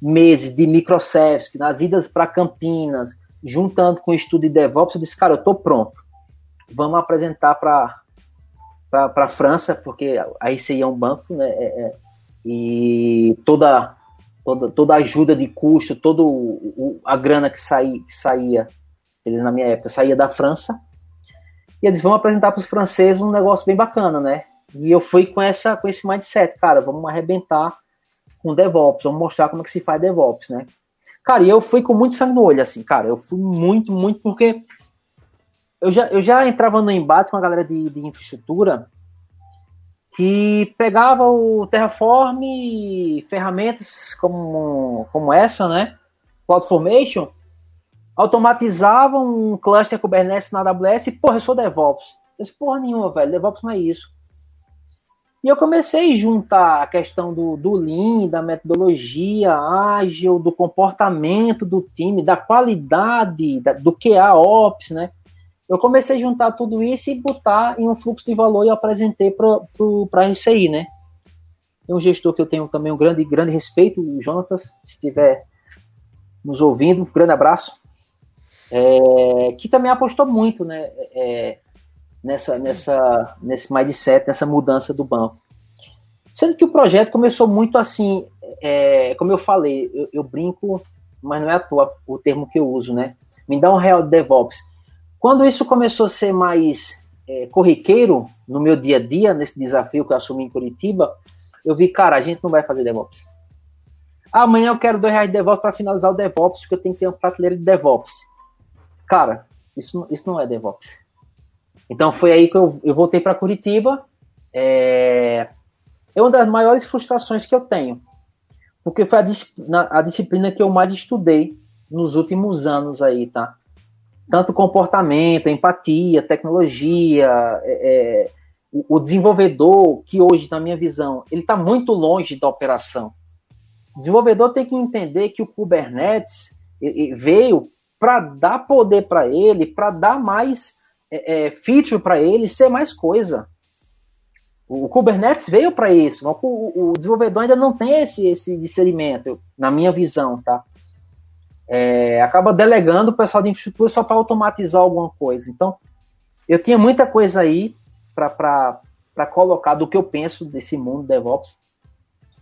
meses de microservices, nas idas para Campinas, juntando com o estudo de DevOps, eu disse, cara, eu tô pronto. Vamos apresentar para a França, porque a RCI é um banco, né? É, é, e toda toda, toda a ajuda de custo, toda a grana que, saía, que saía, na minha época, saía da França. E eles vão apresentar para os franceses um negócio bem bacana, né? E eu fui com, essa, com esse mindset, cara, vamos arrebentar com DevOps, vamos mostrar como é que se faz DevOps, né? Cara, e eu fui com muito sangue no olho, assim, cara, eu fui muito, muito, porque eu já, eu já entrava no embate com a galera de, de infraestrutura que pegava o Terraform ferramentas como, como essa, né? CloudFormation, automatizava um cluster Kubernetes na AWS e, porra, eu sou DevOps. Eu disse, porra nenhuma, velho, DevOps não é isso. E eu comecei a juntar a questão do, do Lean, da metodologia ágil, do comportamento do time, da qualidade, da, do QA Ops, né? eu comecei a juntar tudo isso e botar em um fluxo de valor e apresentei para a RCI, né? Tem um gestor que eu tenho também um grande, grande respeito, o Jonatas, se estiver nos ouvindo, um grande abraço, é, que também apostou muito, né? É, nessa, nessa, nesse mindset, nessa mudança do banco. Sendo que o projeto começou muito assim, é, como eu falei, eu, eu, brinco, mas não é à toa o termo que eu uso, né? Me dá um real DevOps quando isso começou a ser mais é, corriqueiro no meu dia a dia, nesse desafio que eu assumi em Curitiba, eu vi, cara, a gente não vai fazer DevOps. Amanhã eu quero dois reais de DevOps para finalizar o DevOps, porque eu tenho que ter uma prateleira de DevOps. Cara, isso, isso não é DevOps. Então foi aí que eu, eu voltei para Curitiba. É, é uma das maiores frustrações que eu tenho. Porque foi a, a disciplina que eu mais estudei nos últimos anos aí, tá? tanto comportamento, empatia, tecnologia, é, é, o, desenvolvedor, que hoje, na minha visão, ele está muito longe da operação. O desenvolvedor tem que entender que o Kubernetes veio para dar poder para ele, para dar mais é, é, feature para ele, ser mais coisa. O Kubernetes veio para isso, mas o, o, desenvolvedor ainda não tem esse, esse discernimento, na minha visão, tá? é, acaba delegando o pessoal de infraestrutura só para automatizar alguma coisa. Então, eu tinha muita coisa aí para colocar do que eu penso desse mundo DevOps.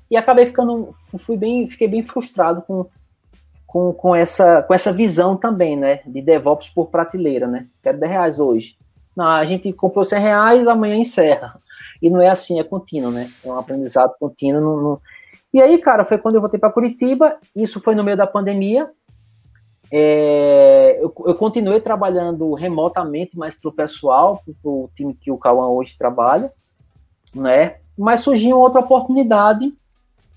E acabei ficando, fui bem, fiquei bem frustrado com, com, com, essa, com essa visão também, né? De DevOps por prateleira, né? Quero 10 reais hoje. Não, a gente comprou 100 reais, amanhã encerra. E não é assim, é contínuo, né? É um aprendizado contínuo. E aí, cara, foi quando eu voltei para Curitiba. Isso foi no meio da pandemia. É, eu, eu, continuei trabalhando remotamente, mas para o pessoal, para o time que o Cauã hoje trabalha, né? Mas surgiu outra oportunidade,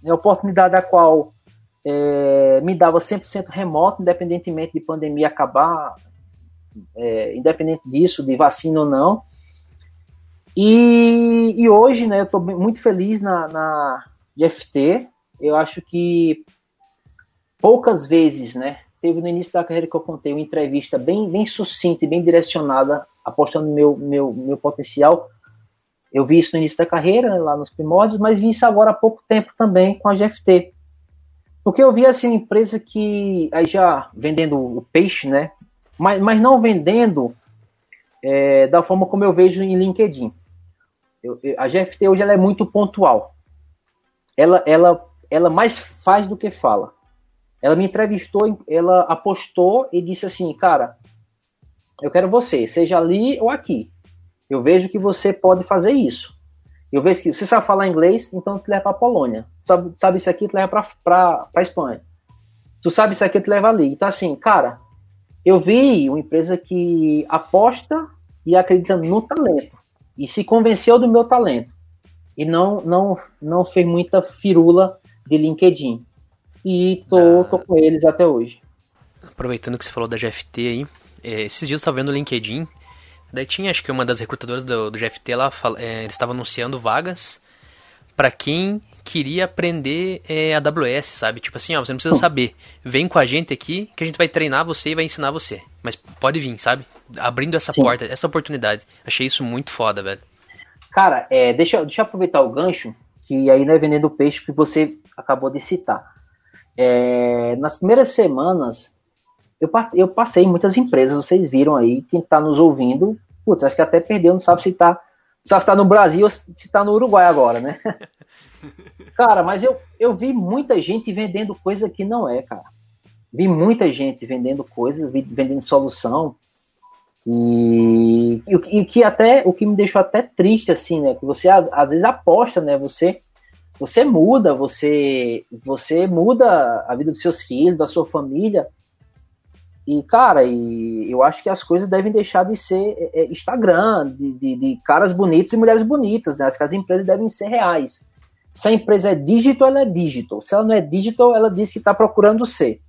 a oportunidade a qual é, me dava 100% remoto, independentemente de pandemia acabar, é, independente disso, de vacina ou não. E, e hoje, né, eu estou muito feliz na, na GFT. Eu acho que poucas vezes, né, teve no início da carreira que eu contei uma entrevista bem, bem sucinta e bem direcionada, apostando no meu, meu, meu potencial. Eu vi isso no início da carreira, lá nos primórdios, mas vi isso agora há pouco tempo também com a GFT. Porque eu vi assim uma empresa que aí já vendendo o peixe, né? Mas, mas não vendendo é, da forma como eu vejo em LinkedIn. Eu, a GFT hoje ela é muito pontual. Ela, ela, ela mais faz do que fala. Ela me entrevistou, ela apostou e disse assim, cara, eu quero você, seja ali ou aqui. Eu vejo que você pode fazer isso. Eu vejo que você sabe falar inglês, então te leva para Polônia. Sabe, sabe isso aqui, te leva para Espanha. Tu sabe isso aqui, te leva ali. Então, assim, cara, eu vi uma empresa que aposta e acredita no talento. E se convenceu do meu talento. E não, não, não fez muita firula de LinkedIn. E tô, ah. tô com eles até hoje. Aproveitando que você falou da GFT aí, é, esses dias eu estava vendo o LinkedIn Daí tinha, acho que uma das recrutadoras do, do GFT lá, é, eles estavam anunciando vagas para quem queria aprender é, AWS, sabe? Tipo assim, ó, você não precisa saber. Vem com a gente aqui que a gente vai treinar você e vai ensinar você. Mas pode vir, sabe? Abrindo essa Sim. porta, essa oportunidade. Achei isso muito foda, velho. Cara, é, deixa, deixa eu aproveitar o gancho, que aí não é vendendo peixe que você acabou de citar. É, nas primeiras semanas, eu, eu passei em muitas empresas, vocês viram aí, quem está nos ouvindo, putz, acho que até perdeu, não sabe se está se está no Brasil ou se está no Uruguai agora, né? cara, mas eu, eu vi muita gente vendendo coisa que não é, cara. Vi muita gente vendendo coisas, vendendo solução. E, e, e, que até o que me deixou até triste, assim, né? Que você às vezes aposta, né? Você você muda, você você muda a vida dos seus filhos, da sua família e, cara, e eu acho que as coisas devem deixar de ser é, é, Instagram, de, de, de, caras bonitos e mulheres bonitas, né? Acho que as empresas devem ser reais. Se a empresa é digital, ela é digital. Se ela não é digital, ela diz que está procurando ser.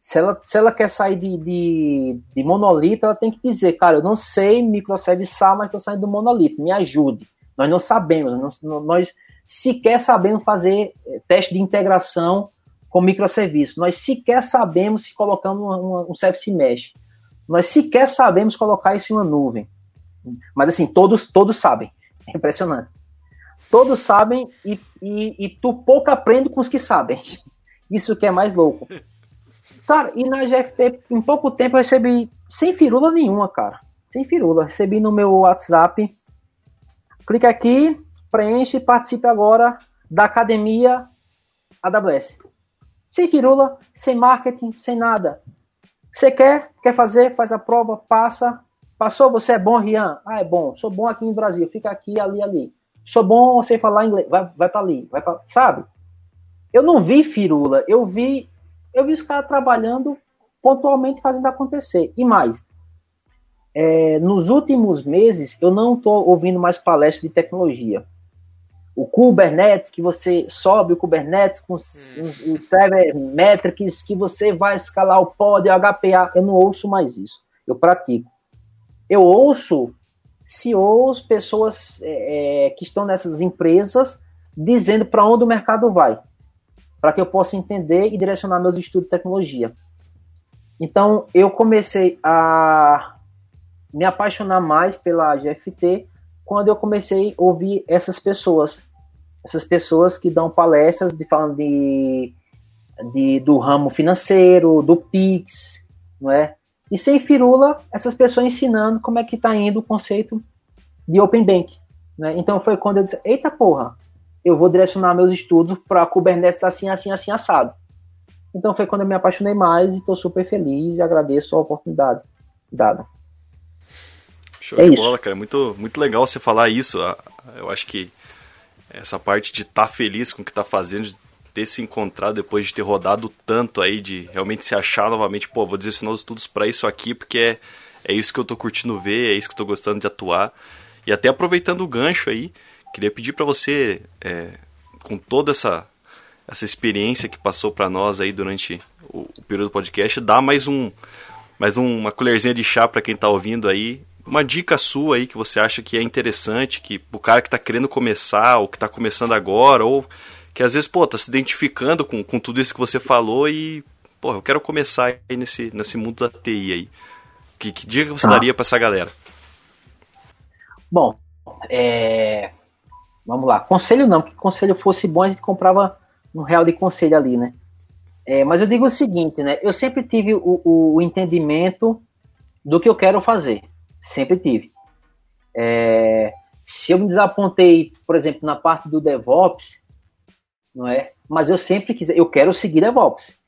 Se ela, se ela quer sair de, de, de, monolito, ela tem que dizer, cara, eu não sei microservice SAR, mas estou saindo do monolito, me ajude. Nós não sabemos, nós, nós sequer sabemos fazer é, teste de integração com microserviço. Nós sequer sabemos se colocamos um, um service mesh. Nós sequer sabemos colocar isso em uma nuvem. Mas assim, todos, todos sabem. É impressionante. Todos sabem e, e, e tu pouco aprende com os que sabem. Isso que é mais louco. Cara, e na GFT, em pouco tempo eu recebi sem firula nenhuma, cara. Sem firula. Recebi no meu WhatsApp. Clica aqui, preenche e participe agora da academia AWS. Sem firula, sem marketing, sem nada. Você quer, quer fazer, faz a prova, passa. Passou, você é bom, Rian? Ah, é bom. Sou bom aqui no Brasil, fica aqui, ali, ali. Sou bom, sei falar inglês, vai, vai para ali, vai pra, sabe? Eu não vi firula, eu vi, eu vi os caras trabalhando pontualmente fazendo acontecer. E mais, é, nos últimos meses eu não estou ouvindo mais palestras de tecnologia o Kubernetes, que você sobe o Kubernetes com hum. o server metrics, que você vai escalar o pod, o HPA. Eu não ouço mais isso. Eu pratico. Eu ouço CEOs, pessoas é, é, que estão nessas empresas, dizendo para onde o mercado vai, para que eu possa entender e direcionar meus estudos de tecnologia. Então, eu comecei a me apaixonar mais pela GFT quando eu comecei a ouvir essas pessoas essas pessoas que dão palestras de falando de, de do ramo financeiro, do Pix, não é? E sem firula, essas pessoas ensinando como é que está indo o conceito de Open Bank. Né? Então foi quando eu disse, eita porra, eu vou direcionar meus estudos para Kubernetes assim, assim, assim, assado. Então foi quando eu me apaixonei mais e estou super feliz e agradeço a oportunidade dada. Show é de bola, cara. Muito, muito legal você falar isso. Ah, eu acho que essa parte de estar tá feliz com o que está fazendo, de ter se encontrado depois de ter rodado tanto aí, de realmente se achar novamente, pô, vou direcionar os estudos para isso aqui, porque é, é isso que eu tô curtindo ver, é isso que eu tô gostando de atuar. E até aproveitando o gancho aí, queria pedir para você, é, com toda essa, essa experiência que passou para nós aí durante o, o, período do podcast, dar mais um mais um, uma colherzinha de chá para quem tá ouvindo aí uma dica sua aí que você acha que é interessante, que o cara que está querendo começar, ou que está começando agora, ou que às vezes, pô, tá se identificando com, com tudo isso que você falou e, pô, eu quero começar aí nesse, nesse mundo da TI aí. Que, que dica você ah. daria para essa galera? Bom, é... vamos lá. Conselho não, que conselho fosse bom a gente comprava um real de conselho ali, né? É, mas eu digo o seguinte, né? Eu sempre tive o, o, o entendimento do que eu quero fazer. Sempre tive. É, se eu me desapontei, por exemplo, na parte do DevOps, não é? Mas eu sempre quis, eu quero seguir DevOps.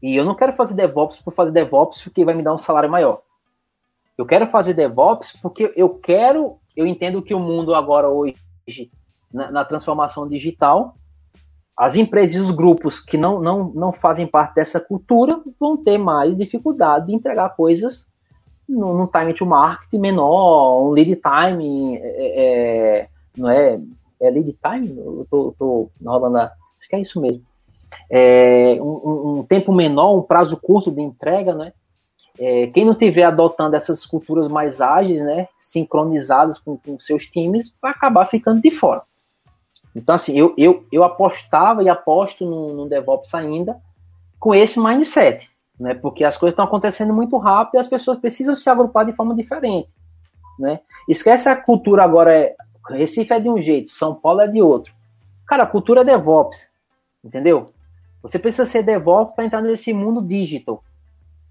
E eu não quero fazer DevOps por fazer DevOps porque vai me dar um salário maior. Eu quero fazer DevOps porque eu quero, eu entendo que o mundo agora hoje, na, na transformação digital, as empresas e os grupos que não, não, não fazem parte dessa cultura vão ter mais dificuldade de entregar coisas num time to market menor, um lead time, é, é, não é, é lead time? Eu tô, tô rolando, acho que é isso mesmo. É, um, um, tempo menor, um prazo curto de entrega, né? É, quem não estiver adotando essas culturas mais ágeis, né, sincronizadas com, com seus times, vai acabar ficando de fora. Então, assim, eu, eu, eu apostava e aposto no, no DevOps ainda com esse mindset né? Porque as coisas estão acontecendo muito rápido e as pessoas precisam se agrupar de forma diferente, né? Esquece a cultura agora é Recife é de um jeito, São Paulo é de outro. Cara, a cultura é DevOps, entendeu? Você precisa ser DevOps para entrar nesse mundo digital.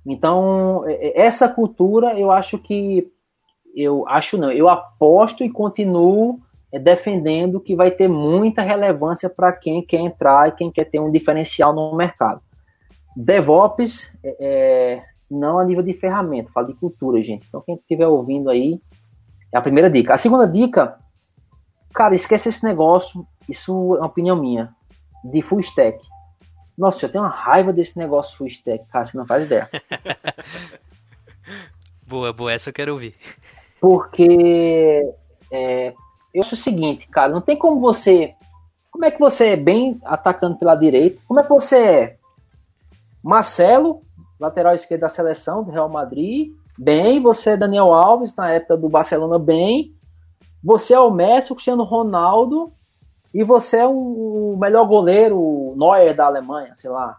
Então, é, é, essa cultura, eu acho que eu acho não, eu aposto e continuo é, defendendo que vai ter muita relevância para quem quer entrar e quem quer ter um diferencial no mercado. DevOps, é, é, não a nível de ferramenta, fala de cultura, gente. Então, quem estiver ouvindo aí, é a primeira dica. A segunda dica, cara, esquece esse negócio, isso é uma opinião minha, de full stack. Nossa, eu tenho uma raiva desse negócio full stack, cara, você não faz ideia. boa, boa, essa eu quero ouvir. Porque é, eu acho o seguinte, cara, não tem como você. Como é que você é bem atacando pela direita? Como é que você é Marcelo, lateral esquerdo da seleção do Real Madrid, bem. Você é Daniel Alves, na época do Barcelona, bem. Você é o Messi, o Cristiano Ronaldo. E você é o melhor goleiro Neuer da Alemanha, sei lá.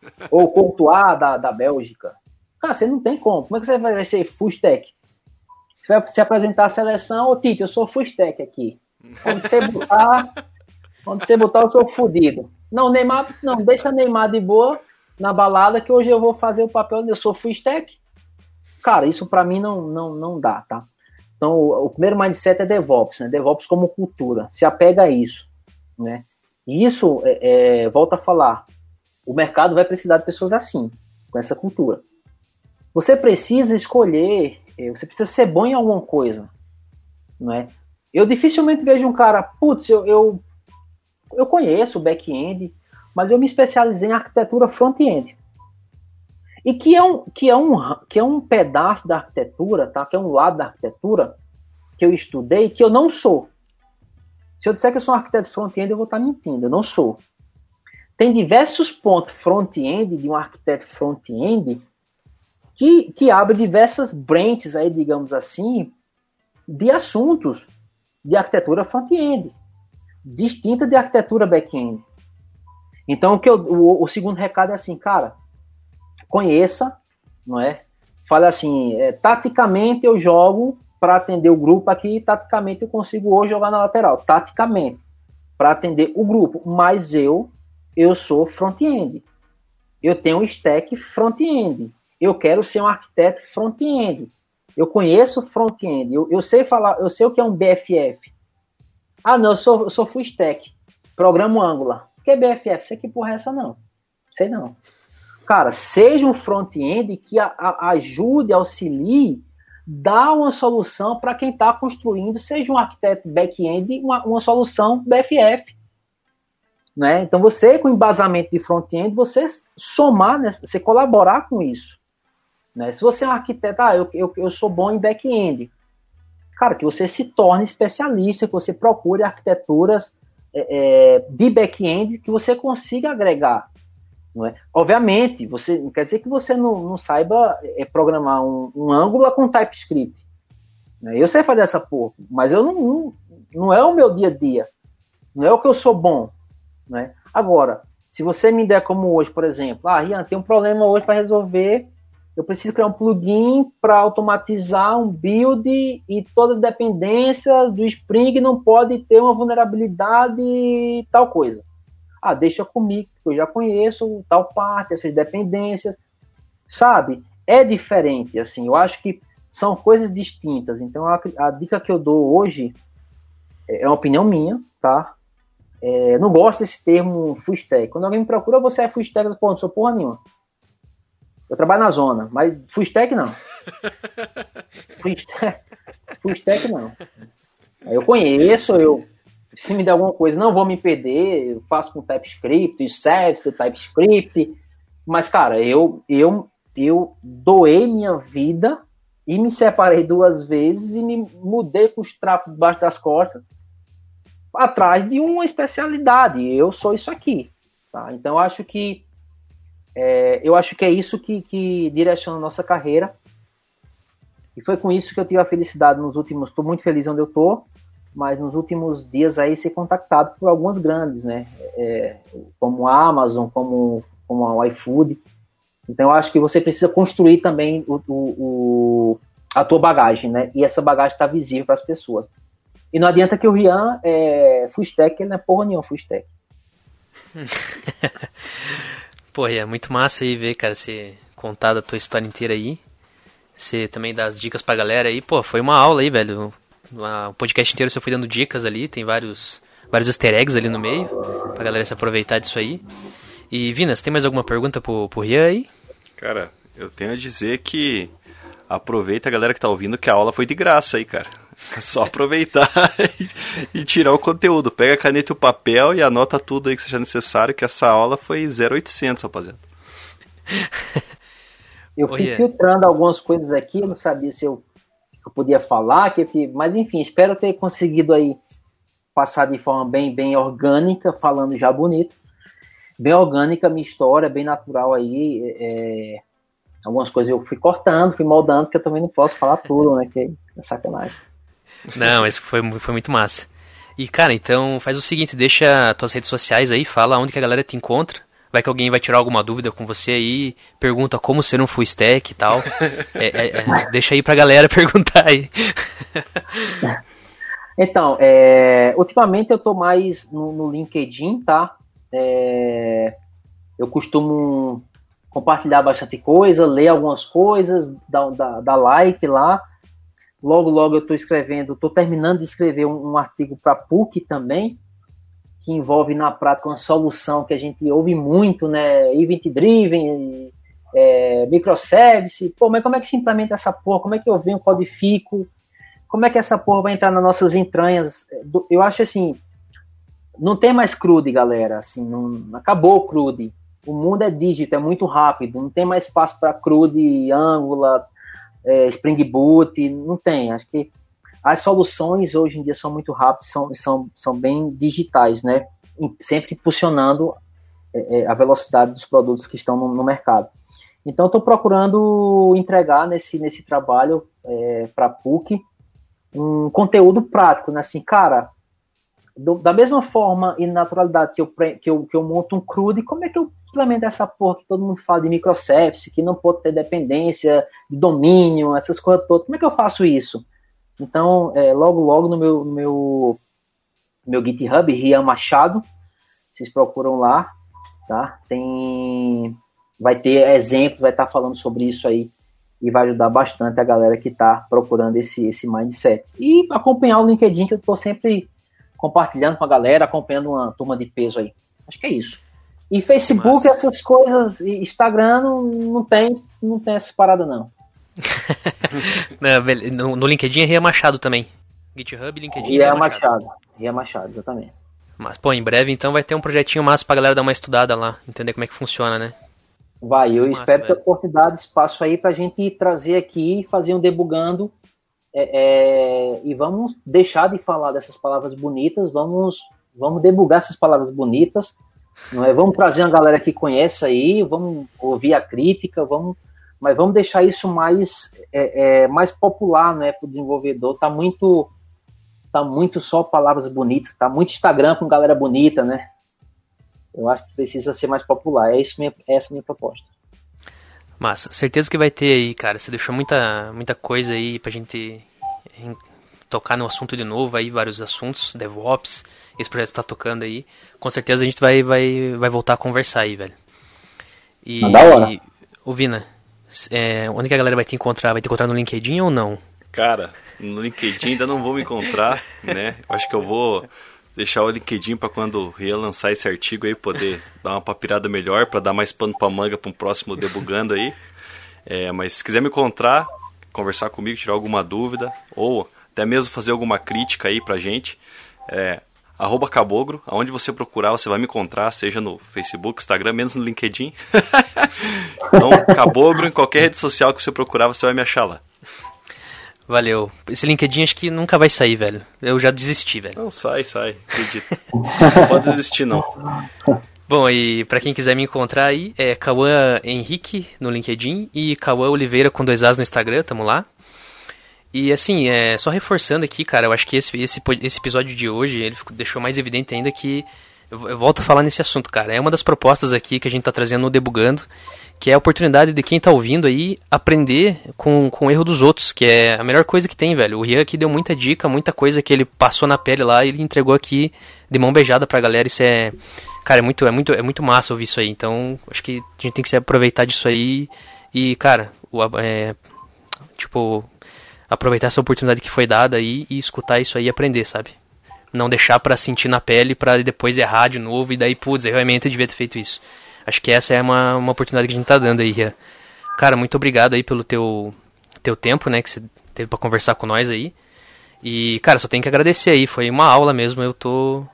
Ou Courtois da, da Bélgica. Cara, você não tem como. Como é que você vai ser full stack? Você vai se apresentar à seleção, ô Tite, eu sou full stack aqui. Onde você botar, onde você botar, eu sou fodido. Não, Neymar, não, deixa Neymar de boa na balada que hoje eu vou fazer o papel eu sou full stack. Cara, isso para mim não, não, não dá, tá? Então, o, o, primeiro mindset é DevOps, né? DevOps como cultura. Se apega a isso, né? E isso, é, é, volta a falar, o mercado vai precisar de pessoas assim, com essa cultura. Você precisa escolher, é, você precisa ser bom em alguma coisa, não é? Eu dificilmente vejo um cara, putz, eu, eu, eu conheço o back-end, mas eu me especializei em arquitetura front-end. E que é, um, que, é um, que é um pedaço da arquitetura, tá? que é um lado da arquitetura que eu estudei que eu não sou. Se eu disser que eu sou um arquiteto front-end, eu vou estar mentindo, eu não sou. Tem diversos pontos front-end de um arquiteto front-end que, que abre diversas branches aí, digamos assim, de assuntos de arquitetura front-end, distinta de arquitetura back-end. Então, o, que eu, o, o segundo recado é assim, cara, conheça, não é? Fale assim, é, taticamente eu jogo para atender o grupo aqui, taticamente eu consigo hoje jogar na lateral, taticamente, para atender o grupo, mas eu eu sou front-end. Eu tenho um stack front-end. Eu quero ser um arquiteto front-end. Eu conheço front-end. Eu, eu sei falar, eu sei o que é um BFF. Ah, não, eu sou, eu sou full stack. Programa Angular. Que BFF? Sei que porra é essa não. Sei não. cara, seja um front-end que a, a, ajude, auxilie, dá uma solução para quem está construindo, seja um arquiteto back-end, uma, uma solução BFF. Né? Então, você, com embasamento de front-end, você somar, né? você colaborar com isso. Né? Se você é um arquiteto, ah, eu, eu, eu sou bom em back-end, cara, que você se torne especialista, que você procure arquiteturas é, é de back-end que você consiga agregar. Não é? Obviamente, você não quer dizer que você não, não saiba é, programar um, um Angular com TypeScript. Né? Eu sei fazer essa porra, mas eu não, não, não é o meu dia a dia. Não é o que eu sou bom. Né? Agora, se você me der como hoje, por exemplo, ah, Rian, tem um problema hoje para resolver, eu preciso criar um plugin para automatizar um build e todas as dependências do Spring não pode ter uma vulnerabilidade e tal coisa. Ah, deixa comigo, eu já conheço tal parte, essas dependências, sabe? É diferente, assim, eu acho que são coisas distintas. Então, a, a dica que eu dou hoje é, é uma opinião minha, tá? É, não gosto desse termo full stack. Quando alguém me procura, você é full stack, eu não sou porra nenhuma. Eu trabalho na zona, mas full stack não. full stack não. Eu conheço, eu se me der alguma coisa, não vou me perder, eu faço com TypeScript, service, TypeScript, mas cara, eu eu eu doei minha vida e me separei duas vezes e me mudei com os trapos debaixo das costas atrás de uma especialidade. Eu sou isso aqui, tá? Então acho que é, eu acho que é isso que, que direciona a nossa carreira. E foi com isso que eu tive a felicidade nos últimos. Estou muito feliz onde eu estou mas nos últimos dias aí ser contactado por algumas grandes, né? É, como a Amazon, como, como a iFood. Então eu acho que você precisa construir também o, o, o a tua bagagem, né? E essa bagagem está visível para as pessoas. E não adianta que o Rian é full stack, ele não é porra nenhuma full stack. Pô, é muito massa aí ver, cara, você contar da tua história inteira aí. Você também dá as dicas pra galera aí. Pô, foi uma aula aí, velho o podcast inteiro você foi dando dicas ali, tem vários, vários easter eggs ali no meio, pra galera se aproveitar disso aí. E Vinas, tem mais alguma pergunta pro, pro Rian aí? Cara, eu tenho a dizer que aproveita a galera que tá ouvindo que a aula foi de graça aí, cara. É só aproveitar e, tirar o conteúdo. Pega a caneta e o papel e anota tudo aí que seja necessário, que essa aula foi 0800, rapaziada. Eu fui filtrando algumas coisas aqui, não sabia se eu eu podia falar, que, mas enfim, espero ter conseguido aí passar de forma bem, bem orgânica, falando já bonito, bem orgânica a minha história, bem natural aí, é, algumas coisas eu fui cortando, fui moldando, porque eu também não posso falar tudo, né, que é sacanagem. Não, mas foi, foi muito massa. E, cara, então faz o seguinte, deixa tuas redes sociais aí, fala onde que a galera te encontra, vai que alguém vai tirar alguma dúvida com você aí, pergunta como ser um full stack e tal. é, é, é, deixa aí pra galera perguntar aí. então, é, ultimamente eu tô mais no, no LinkedIn, tá? É, eu costumo compartilhar bastante coisa, ler algumas coisas, dar, dar, dar like lá. Logo, logo eu estou escrevendo, estou terminando de escrever um, um artigo para PUC também, que envolve na prática uma solução que a gente ouve muito, né? Event Driven, é, microservice. Pô, mas como é que se implementa essa porra? Como é que eu venho, codifico? Como é que essa porra vai entrar nas nossas entranhas? Eu acho assim, não tem mais crude, galera. Assim, não, acabou o crude. O mundo é dígito, é muito rápido. Não tem mais espaço para crude, Angular, é, Spring Boot. Não tem. Acho que as soluções hoje em dia são muito rápidas, são, são, são bem digitais, né? Sempre impulsionando é, é, a velocidade dos produtos que estão no, no mercado. Então, estou procurando entregar nesse, nesse trabalho é, para a PUC um conteúdo prático, né? Assim, cara, do, da mesma forma e naturalidade que eu, que, eu, que eu monto um CRUD, como é que eu implemento essa porra que todo mundo fala de microservice, que não pode ter dependência de domínio, essas coisas todas? Como é que eu faço isso? Então, é, logo, logo no meu, no meu, meu GitHub, Rian Machado, vocês procuram lá, tá? Tem, vai ter exemplos, vai estar tá falando sobre isso aí e vai ajudar bastante a galera que está procurando esse, esse mindset. E acompanhar o LinkedIn, que eu estou sempre compartilhando com a galera, acompanhando uma turma de peso aí. Acho que é isso. E Facebook, Mas... essas coisas, Instagram não, não tem, não tem essa parada não. no, no LinkedIn é Ria Machado também. GitHub, LinkedIn. Ria Machado. Ria Machado, exatamente. Mas, pô, em breve então vai ter um projetinho massa pra galera dar uma estudada lá, entender como é que funciona, né? Vai, eu massa, espero velho. ter oportunidade, espaço aí pra gente trazer aqui, fazer um debugando. É, é, e vamos deixar de falar dessas palavras bonitas, vamos, vamos debugar essas palavras bonitas. Não é? Vamos trazer uma galera que conhece aí, vamos ouvir a crítica, vamos, mas vamos deixar isso mais, é, é mais popular né, para o desenvolvedor. Tá muito tá muito só palavras bonitas, tá muito Instagram com galera bonita, né? Eu acho que precisa ser mais popular. É isso minha, essa é minha proposta. Massa, certeza que vai ter aí, cara. Você deixou muita, muita coisa aí pra gente tocar no assunto de novo aí, vários assuntos, DevOps, esse projeto está tocando aí. Com certeza a gente vai, vai, vai voltar a conversar aí, velho. E, da hora. E, ô Vina, é, onde que a galera vai te encontrar? Vai te encontrar no LinkedIn ou não? Cara, no LinkedIn ainda não vou me encontrar, né? Acho que eu vou deixar o LinkedIn para quando lançar esse artigo aí poder dar uma papirada melhor para dar mais pano para manga para um próximo debugando aí. É, mas se quiser me encontrar, conversar comigo, tirar alguma dúvida ou até mesmo fazer alguma crítica aí pra gente, é Cabogro, aonde você procurar você vai me encontrar, seja no Facebook, Instagram, menos no LinkedIn. então, Cabogro, em qualquer rede social que você procurar, você vai me achar lá. Valeu. Esse LinkedIn acho que nunca vai sair, velho. Eu já desisti, velho. Não, sai, sai. Acredito. não pode desistir, não. Bom, e para quem quiser me encontrar aí, é Cauã Henrique no LinkedIn e Cauã Oliveira com dois As no Instagram, tamo lá. E assim, é, só reforçando aqui, cara, eu acho que esse, esse, esse episódio de hoje, ele deixou mais evidente ainda que, eu, eu volto a falar nesse assunto, cara, é uma das propostas aqui que a gente tá trazendo no Debugando, que é a oportunidade de quem tá ouvindo aí aprender com, com o erro dos outros, que é a melhor coisa que tem, velho. O Rian aqui deu muita dica, muita coisa que ele passou na pele lá e ele entregou aqui de mão beijada pra galera. Isso é. Cara, é muito, é muito, é muito massa ouvir isso aí. Então, acho que a gente tem que se aproveitar disso aí e, cara, o, é, tipo, aproveitar essa oportunidade que foi dada aí e escutar isso aí e aprender, sabe? Não deixar para sentir na pele para depois errar de novo e daí, putz, eu realmente devia ter feito isso. Acho que essa é uma, uma oportunidade que a gente tá dando aí. Cara, muito obrigado aí pelo teu, teu tempo, né, que você teve para conversar com nós aí. E, cara, só tenho que agradecer aí, foi uma aula mesmo, eu tô...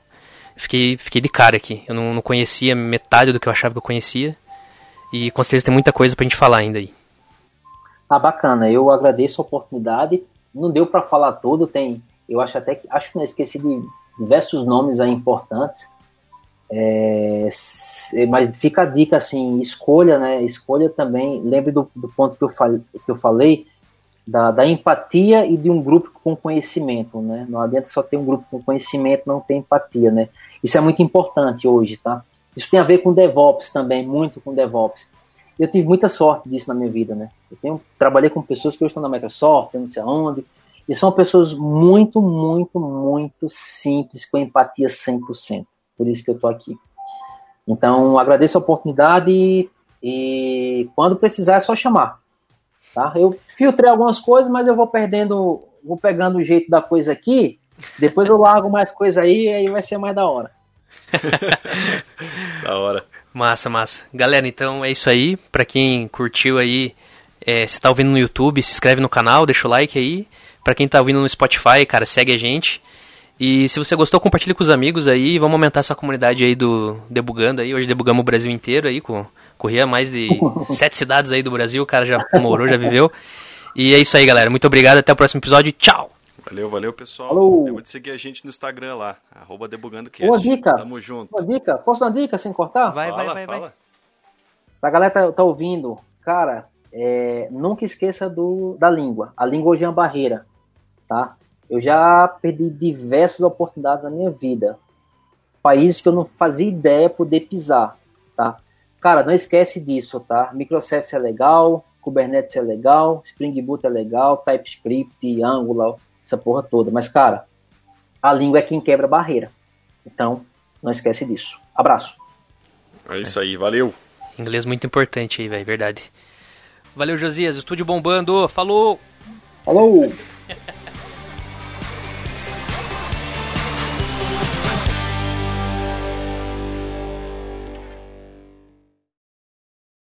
Fiquei, fiquei de cara aqui, eu não, não conhecia metade do que eu achava que eu conhecia. E com certeza tem muita coisa pra gente falar ainda aí. Ah, bacana, eu agradeço a oportunidade. Não deu para falar tudo, tem... Eu acho até que... Acho que não esqueci de diversos nomes aí importantes. É, mas fica a dica assim, escolha, né? Escolha também. Lembre do, do ponto que eu, falei, que eu falei da, da, empatia e de um grupo com conhecimento, né? Não adianta só ter um grupo com conhecimento, não ter empatia, né? Isso é muito importante hoje, tá? Isso tem a ver com DevOps também, muito com DevOps. Eu tive muita sorte disso na minha vida, né? Eu tenho, trabalhei com pessoas que hoje estão na Microsoft, não sei aonde, e são pessoas muito, muito, muito simples, com empatia 100% por isso que eu estou aqui. Então, agradeço a oportunidade e quando precisar é só chamar. Tá? Eu filtrei algumas coisas, mas eu vou perdendo, vou pegando o jeito da coisa aqui, depois eu largo mais coisa aí e aí vai ser mais da hora. da hora. Massa, massa. Galera, então é isso aí. Para quem curtiu aí, é, se tá ouvindo no YouTube, se inscreve no canal, deixa o like aí. Para quem tá ouvindo no Spotify, cara, segue a gente. E se você gostou, compartilhe com os amigos aí. Vamos aumentar essa comunidade aí do Debugando aí. Hoje debugamos o Brasil inteiro aí, com, corria mais de sete cidades aí do Brasil. O cara já morou, já viveu. E é isso aí, galera. Muito obrigado. Até o próximo episódio. Tchau! Valeu, valeu, pessoal. Falou. Lembra de seguir a gente no Instagram lá, arroba DebugandoCast. Boa dica. Tamo junto. Boa dica. Posso dar uma dica sem cortar? Vai, fala, vai, vai, fala. vai. Pra galera tá, tá ouvindo, cara, é, nunca esqueça do, da língua. A língua hoje é uma barreira, tá? Eu já perdi diversas oportunidades na minha vida. Países que eu não fazia ideia poder pisar, tá? Cara, não esquece disso, tá? Microservice é legal, Kubernetes é legal, Spring Boot é legal, TypeScript, Angular, essa porra toda. Mas, cara, a língua é quem quebra a barreira. Então, não esquece disso. Abraço. É isso aí, valeu. Inglês muito importante aí, velho, verdade. Valeu, Josias. Estúdio bombando. Falou! Falou!